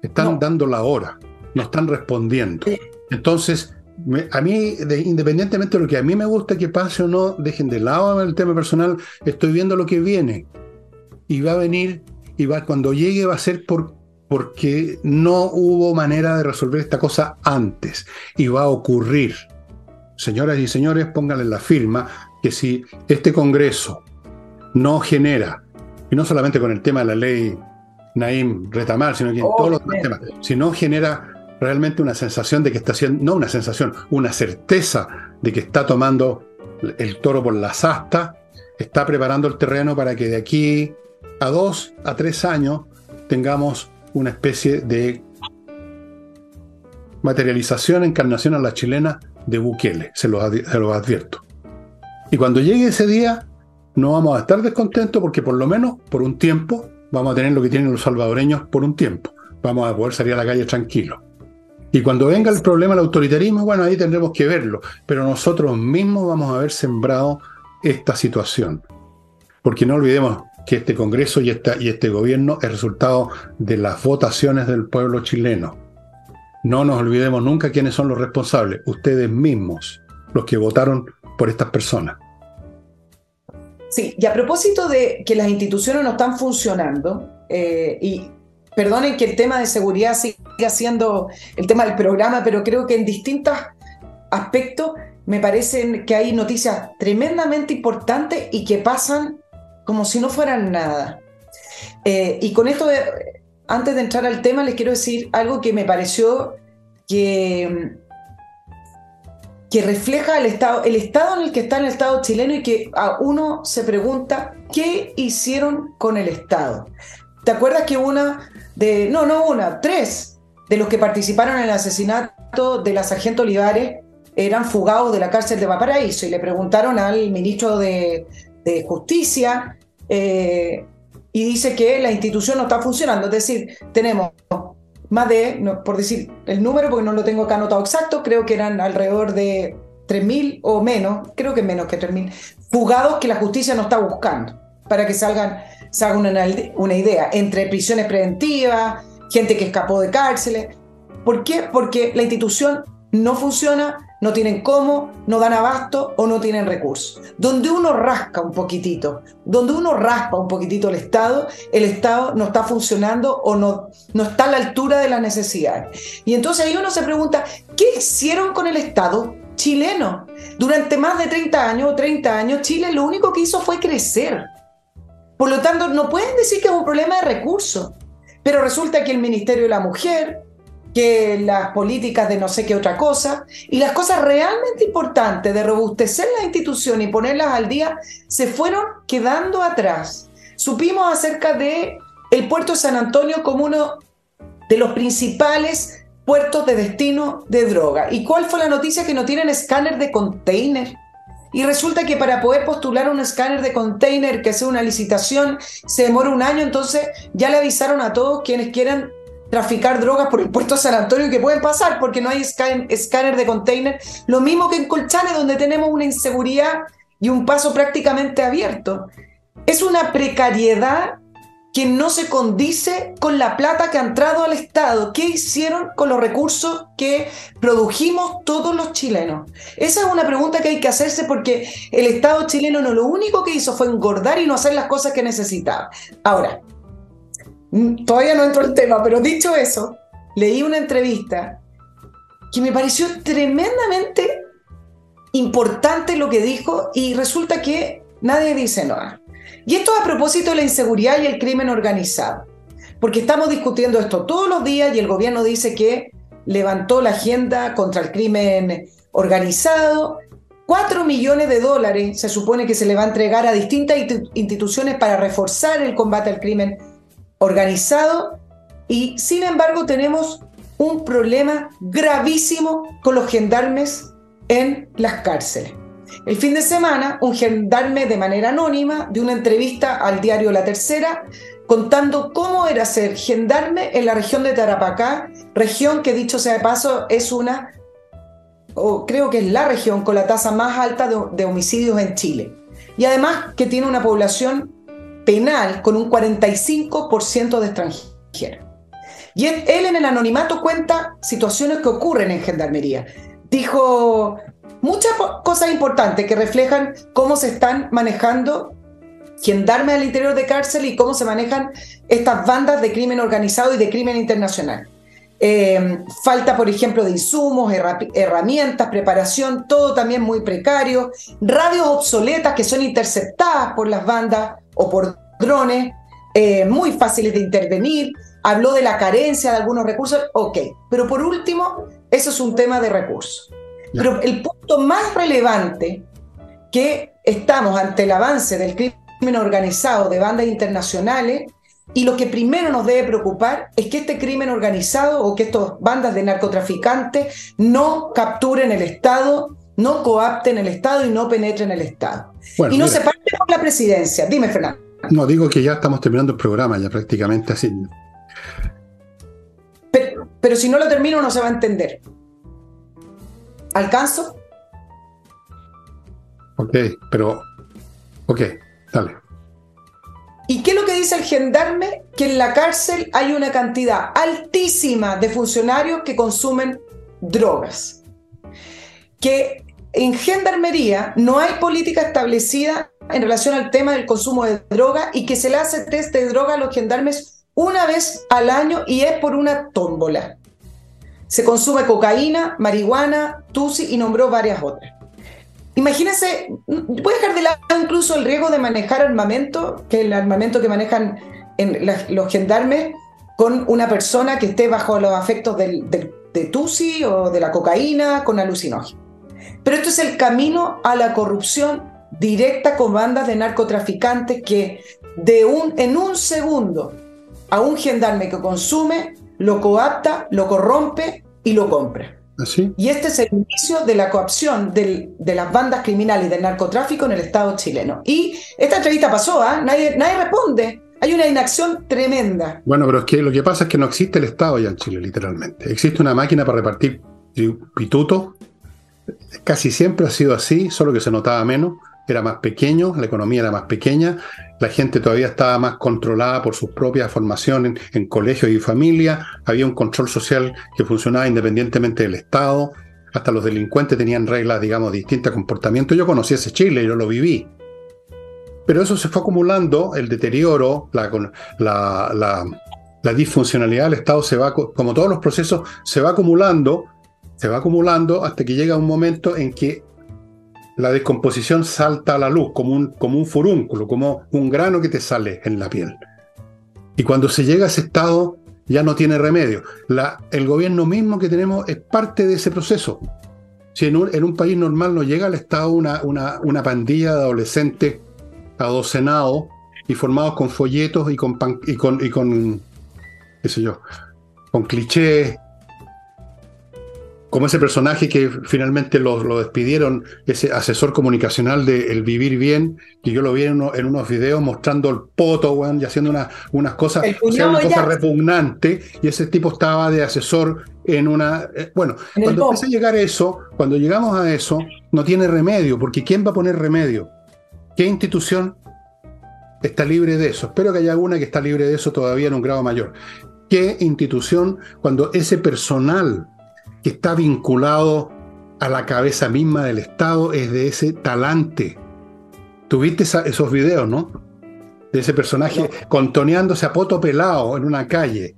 Están dando la hora, no están respondiendo. Entonces, a mí, independientemente de lo que a mí me gusta que pase o no, dejen de lado el tema personal, estoy viendo lo que viene. Y va a venir, y va, cuando llegue va a ser por, porque no hubo manera de resolver esta cosa antes. Y va a ocurrir. Señoras y señores, pónganle la firma que si este Congreso no genera, y no solamente con el tema de la ley Naim Retamar, sino que en todos los temas, si no genera realmente una sensación de que está haciendo, no una sensación, una certeza de que está tomando el toro por las astas, está preparando el terreno para que de aquí a dos a tres años tengamos una especie de materialización, encarnación a la chilena de Bukele, se los, se los advierto. Y cuando llegue ese día, no vamos a estar descontentos porque por lo menos por un tiempo vamos a tener lo que tienen los salvadoreños por un tiempo. Vamos a poder salir a la calle tranquilos. Y cuando venga el problema del autoritarismo, bueno, ahí tendremos que verlo. Pero nosotros mismos vamos a haber sembrado esta situación. Porque no olvidemos que este Congreso y, y este gobierno es resultado de las votaciones del pueblo chileno. No nos olvidemos nunca quiénes son los responsables, ustedes mismos, los que votaron por estas personas. Sí, y a propósito de que las instituciones no están funcionando, eh, y perdonen que el tema de seguridad siga siendo el tema del programa, pero creo que en distintos aspectos me parecen que hay noticias tremendamente importantes y que pasan como si no fueran nada. Eh, y con esto, antes de entrar al tema, les quiero decir algo que me pareció que, que refleja el estado, el estado en el que está el Estado chileno y que a uno se pregunta, ¿qué hicieron con el Estado? ¿Te acuerdas que una de, no, no una, tres de los que participaron en el asesinato de la sargento Olivares eran fugados de la cárcel de Valparaíso y le preguntaron al ministro de, Justicia eh, y dice que la institución no está funcionando. Es decir, tenemos más de, por decir el número, porque no lo tengo acá anotado exacto, creo que eran alrededor de 3.000 o menos, creo que menos que 3.000, fugados que la justicia no está buscando para que salgan, se hagan una, una idea, entre prisiones preventivas, gente que escapó de cárceles. ¿Por qué? Porque la institución no funciona, no tienen cómo, no dan abasto o no tienen recursos. Donde uno rasca un poquitito, donde uno raspa un poquitito el Estado, el Estado no está funcionando o no, no está a la altura de las necesidades. Y entonces ahí uno se pregunta, ¿qué hicieron con el Estado chileno? Durante más de 30 años o 30 años, Chile lo único que hizo fue crecer. Por lo tanto, no pueden decir que es un problema de recursos. Pero resulta que el Ministerio de la Mujer, que las políticas de no sé qué otra cosa y las cosas realmente importantes de robustecer la institución y ponerlas al día se fueron quedando atrás. Supimos acerca de el puerto de San Antonio como uno de los principales puertos de destino de droga. ¿Y cuál fue la noticia? Que no tienen escáner de container. Y resulta que para poder postular un escáner de container que sea una licitación se demora un año, entonces ya le avisaron a todos quienes quieran traficar drogas por el puerto de San Antonio que pueden pasar porque no hay escáner de container. Lo mismo que en Colchane, donde tenemos una inseguridad y un paso prácticamente abierto. Es una precariedad que no se condice con la plata que ha entrado al Estado. ¿Qué hicieron con los recursos que produjimos todos los chilenos? Esa es una pregunta que hay que hacerse porque el Estado chileno no lo único que hizo fue engordar y no hacer las cosas que necesitaba. Ahora, todavía no entro el tema, pero dicho eso, leí una entrevista que me pareció tremendamente importante lo que dijo y resulta que nadie dice nada. Y esto a propósito de la inseguridad y el crimen organizado, porque estamos discutiendo esto todos los días y el gobierno dice que levantó la agenda contra el crimen organizado. Cuatro millones de dólares se supone que se le va a entregar a distintas instituciones para reforzar el combate al crimen organizado y sin embargo tenemos un problema gravísimo con los gendarmes en las cárceles. El fin de semana, un gendarme de manera anónima de una entrevista al diario La Tercera contando cómo era ser gendarme en la región de Tarapacá, región que dicho sea de paso es una, o creo que es la región con la tasa más alta de, de homicidios en Chile. Y además que tiene una población penal con un 45% de extranjeros. Y él, en el anonimato cuenta situaciones que ocurren en Gendarmería. Dijo muchas cosas importantes que reflejan cómo se están manejando gendarmes al interior de cárcel y cómo se manejan estas bandas de crimen organizado y de crimen internacional. Eh, falta, por ejemplo, de insumos, herramientas, preparación, todo también muy precario. Radios obsoletas que son interceptadas por las bandas o por drones, eh, muy fáciles de intervenir. Habló de la carencia de algunos recursos. Ok, pero por último, eso es un tema de recursos. Pero el punto más relevante que estamos ante el avance del crimen organizado de bandas internacionales y lo que primero nos debe preocupar es que este crimen organizado o que estas bandas de narcotraficantes no capturen el Estado, no coapten el Estado y no penetren el Estado. y no se parte con la presidencia. Dime, Fernando. No, digo que ya estamos terminando el programa, ya prácticamente así. Pero, pero si no lo termino no se va a entender. ¿Alcanzo? Ok, pero... Ok, dale. ¿Y qué es lo que dice el gendarme? Que en la cárcel hay una cantidad altísima de funcionarios que consumen drogas. Que en gendarmería no hay política establecida en relación al tema del consumo de droga y que se le hace test de droga a los gendarmes una vez al año y es por una tómbola. Se consume cocaína, marihuana, tusi y nombró varias otras. Imagínense, voy a dejar de lado incluso el riesgo de manejar armamento, que es el armamento que manejan los gendarmes, con una persona que esté bajo los afectos del, de tusi o de la cocaína con alucinógenos. Pero esto es el camino a la corrupción directa con bandas de narcotraficantes que de un, en un segundo a un gendarme que consume, lo coapta, lo corrompe y lo compra. Y este es el inicio de la coopción de las bandas criminales y del narcotráfico en el Estado chileno. Y esta entrevista pasó, ¿ah? nadie, nadie responde. Hay una inacción tremenda. Bueno, pero es que lo que pasa es que no existe el Estado ya en Chile, literalmente. Existe una máquina para repartir pituto. Casi siempre ha sido así, solo que se notaba menos. Era más pequeño, la economía era más pequeña, la gente todavía estaba más controlada por sus propias formaciones en, colegios y familia, había un control social que funcionaba independientemente del Estado, hasta los delincuentes tenían reglas, digamos, distintas comportamiento. Yo conocí ese Chile, yo lo viví. Pero eso se fue acumulando, el deterioro, la, la, la, disfuncionalidad del Estado se va, como todos los procesos, se va acumulando, se va acumulando hasta que llega un momento en que la descomposición salta a la luz como un, como un furúnculo, como un grano que te sale en la piel. Y cuando se llega a ese estado, ya no tiene remedio. El gobierno mismo que tenemos es parte de ese proceso. Si en un, en un país normal no llega al estado una, una, una pandilla de adolescentes adocenados y formados con folletos y con, y con, y con, qué yo, con clichés como ese personaje que finalmente lo, despidieron, ese asesor comunicacional de El Vivir Bien, que yo lo vi en, unos videos mostrando el poto, y haciendo unas cosas, una cosa repugnante, y ese tipo estaba de asesor en una... Eh, bueno, cuando empieza a llegar eso, cuando llegamos a eso, no tiene remedio, porque ¿quién va a poner remedio? ¿Qué institución está libre de eso? Espero que haya alguna que está libre de eso todavía en un grado mayor. ¿Qué institución, cuando ese personal que está vinculado a la cabeza misma del Estado es de ese talante. Tuviste esos videos, ¿no? De ese personaje contoneándose a poto pelado en una calle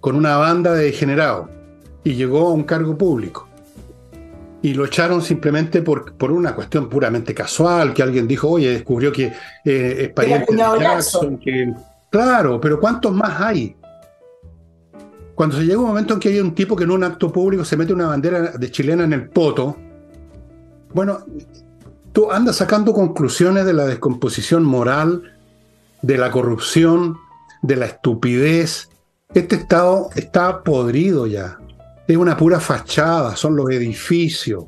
con una banda de degenerados y llegó a un cargo público. Y lo echaron simplemente por, por una cuestión puramente casual, que alguien dijo, oye, descubrió que eh, es pariente de Jackson, que... Claro, pero ¿cuántos más hay? Cuando se llega un momento en que hay un tipo que en un acto público se mete una bandera de chilena en el poto, bueno, tú andas sacando conclusiones de la descomposición moral, de la corrupción, de la estupidez. Este estado está podrido ya. Es una pura fachada, son los edificios,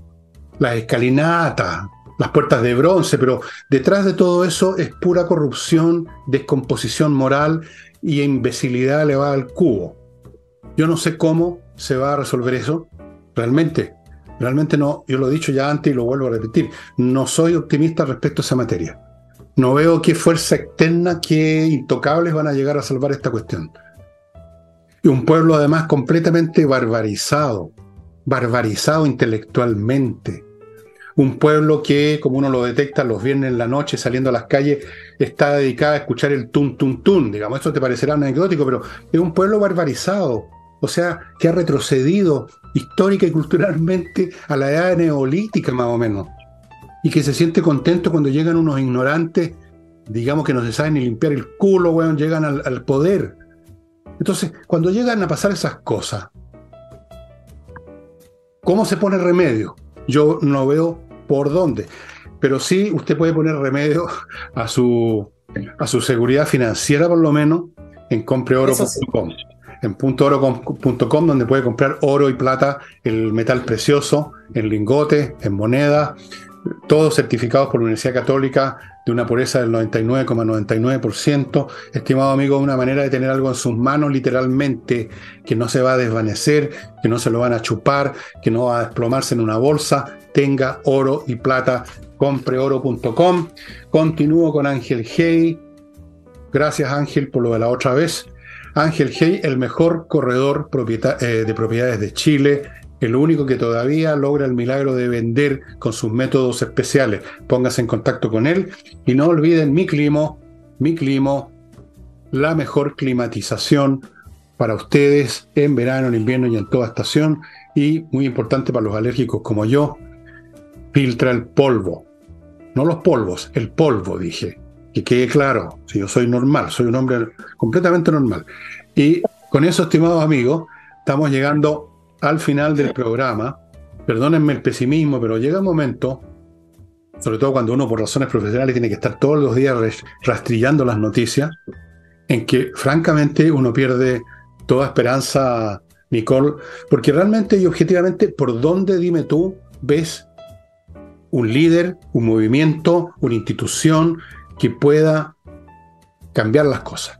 las escalinatas, las puertas de bronce, pero detrás de todo eso es pura corrupción, descomposición moral y imbecilidad elevada al cubo. Yo no sé cómo se va a resolver eso. Realmente, realmente no. Yo lo he dicho ya antes y lo vuelvo a repetir. No soy optimista respecto a esa materia. No veo qué fuerza externa, qué intocables van a llegar a salvar esta cuestión. Y un pueblo además completamente barbarizado, barbarizado intelectualmente. Un pueblo que, como uno lo detecta los viernes en la noche saliendo a las calles, está dedicado a escuchar el tun tun tun. Digamos, esto te parecerá anecdótico, pero es un pueblo barbarizado, o sea, que ha retrocedido histórica y culturalmente a la edad neolítica más o menos, y que se siente contento cuando llegan unos ignorantes, digamos que no se saben ni limpiar el culo, weón, llegan al, al poder. Entonces, cuando llegan a pasar esas cosas, ¿cómo se pone remedio? Yo no veo por dónde, pero sí usted puede poner remedio a su, a su seguridad financiera por lo menos en compreoro.com en puntooro.com, donde puede comprar oro y plata, el metal precioso, en lingotes, en moneda, todos certificados por la Universidad Católica de una pureza del 99,99%. Estimado amigo, una manera de tener algo en sus manos literalmente, que no se va a desvanecer, que no se lo van a chupar, que no va a desplomarse en una bolsa. Tenga oro y plata, compreoro.com. Continúo con Ángel Hey. Gracias Ángel por lo de la otra vez. Ángel Hey, el mejor corredor eh, de propiedades de Chile, el único que todavía logra el milagro de vender con sus métodos especiales. Póngase en contacto con él y no olviden mi climo, mi climo, la mejor climatización para ustedes en verano, en invierno y en toda estación. Y muy importante para los alérgicos como yo, filtra el polvo. No los polvos, el polvo, dije. Que quede claro, yo soy normal, soy un hombre completamente normal. Y con eso, estimados amigos, estamos llegando al final del programa. Perdónenme el pesimismo, pero llega un momento, sobre todo cuando uno por razones profesionales tiene que estar todos los días rastrillando las noticias, en que francamente uno pierde toda esperanza, Nicole, porque realmente y objetivamente, ¿por dónde, dime tú, ves un líder, un movimiento, una institución que pueda cambiar las cosas?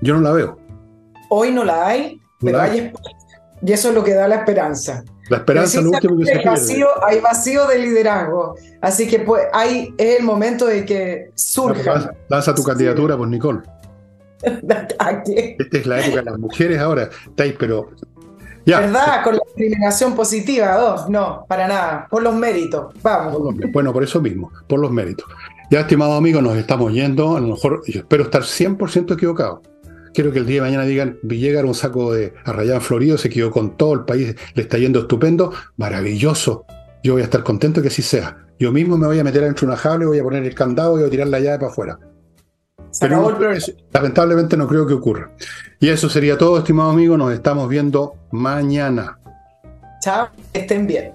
Yo no la veo. Hoy no la hay, pero hay. y eso es lo que da la esperanza. La esperanza es lo último que se hay vacío, hay vacío de liderazgo. Así que pues, hay, es el momento de que surja. Lanza tu candidatura, pues, Nicole. Esta es la época de las mujeres ahora, pero. Ya. ¿Verdad? Con la discriminación positiva, dos, no, para nada. Por los méritos, vamos. bueno, por eso mismo, por los méritos. Ya, estimado amigo, nos estamos yendo. A lo mejor, yo espero estar 100% equivocado. Quiero que el día de mañana digan, Villegas un saco de arrayán florido, se quedó con todo el país, le está yendo estupendo, maravilloso. Yo voy a estar contento que así sea. Yo mismo me voy a meter dentro de una jaula y voy a poner el candado y voy a tirar la llave para afuera. Pero lamentablemente no creo que ocurra. Y eso sería todo, estimado amigo. Nos estamos viendo mañana. Chao, estén bien.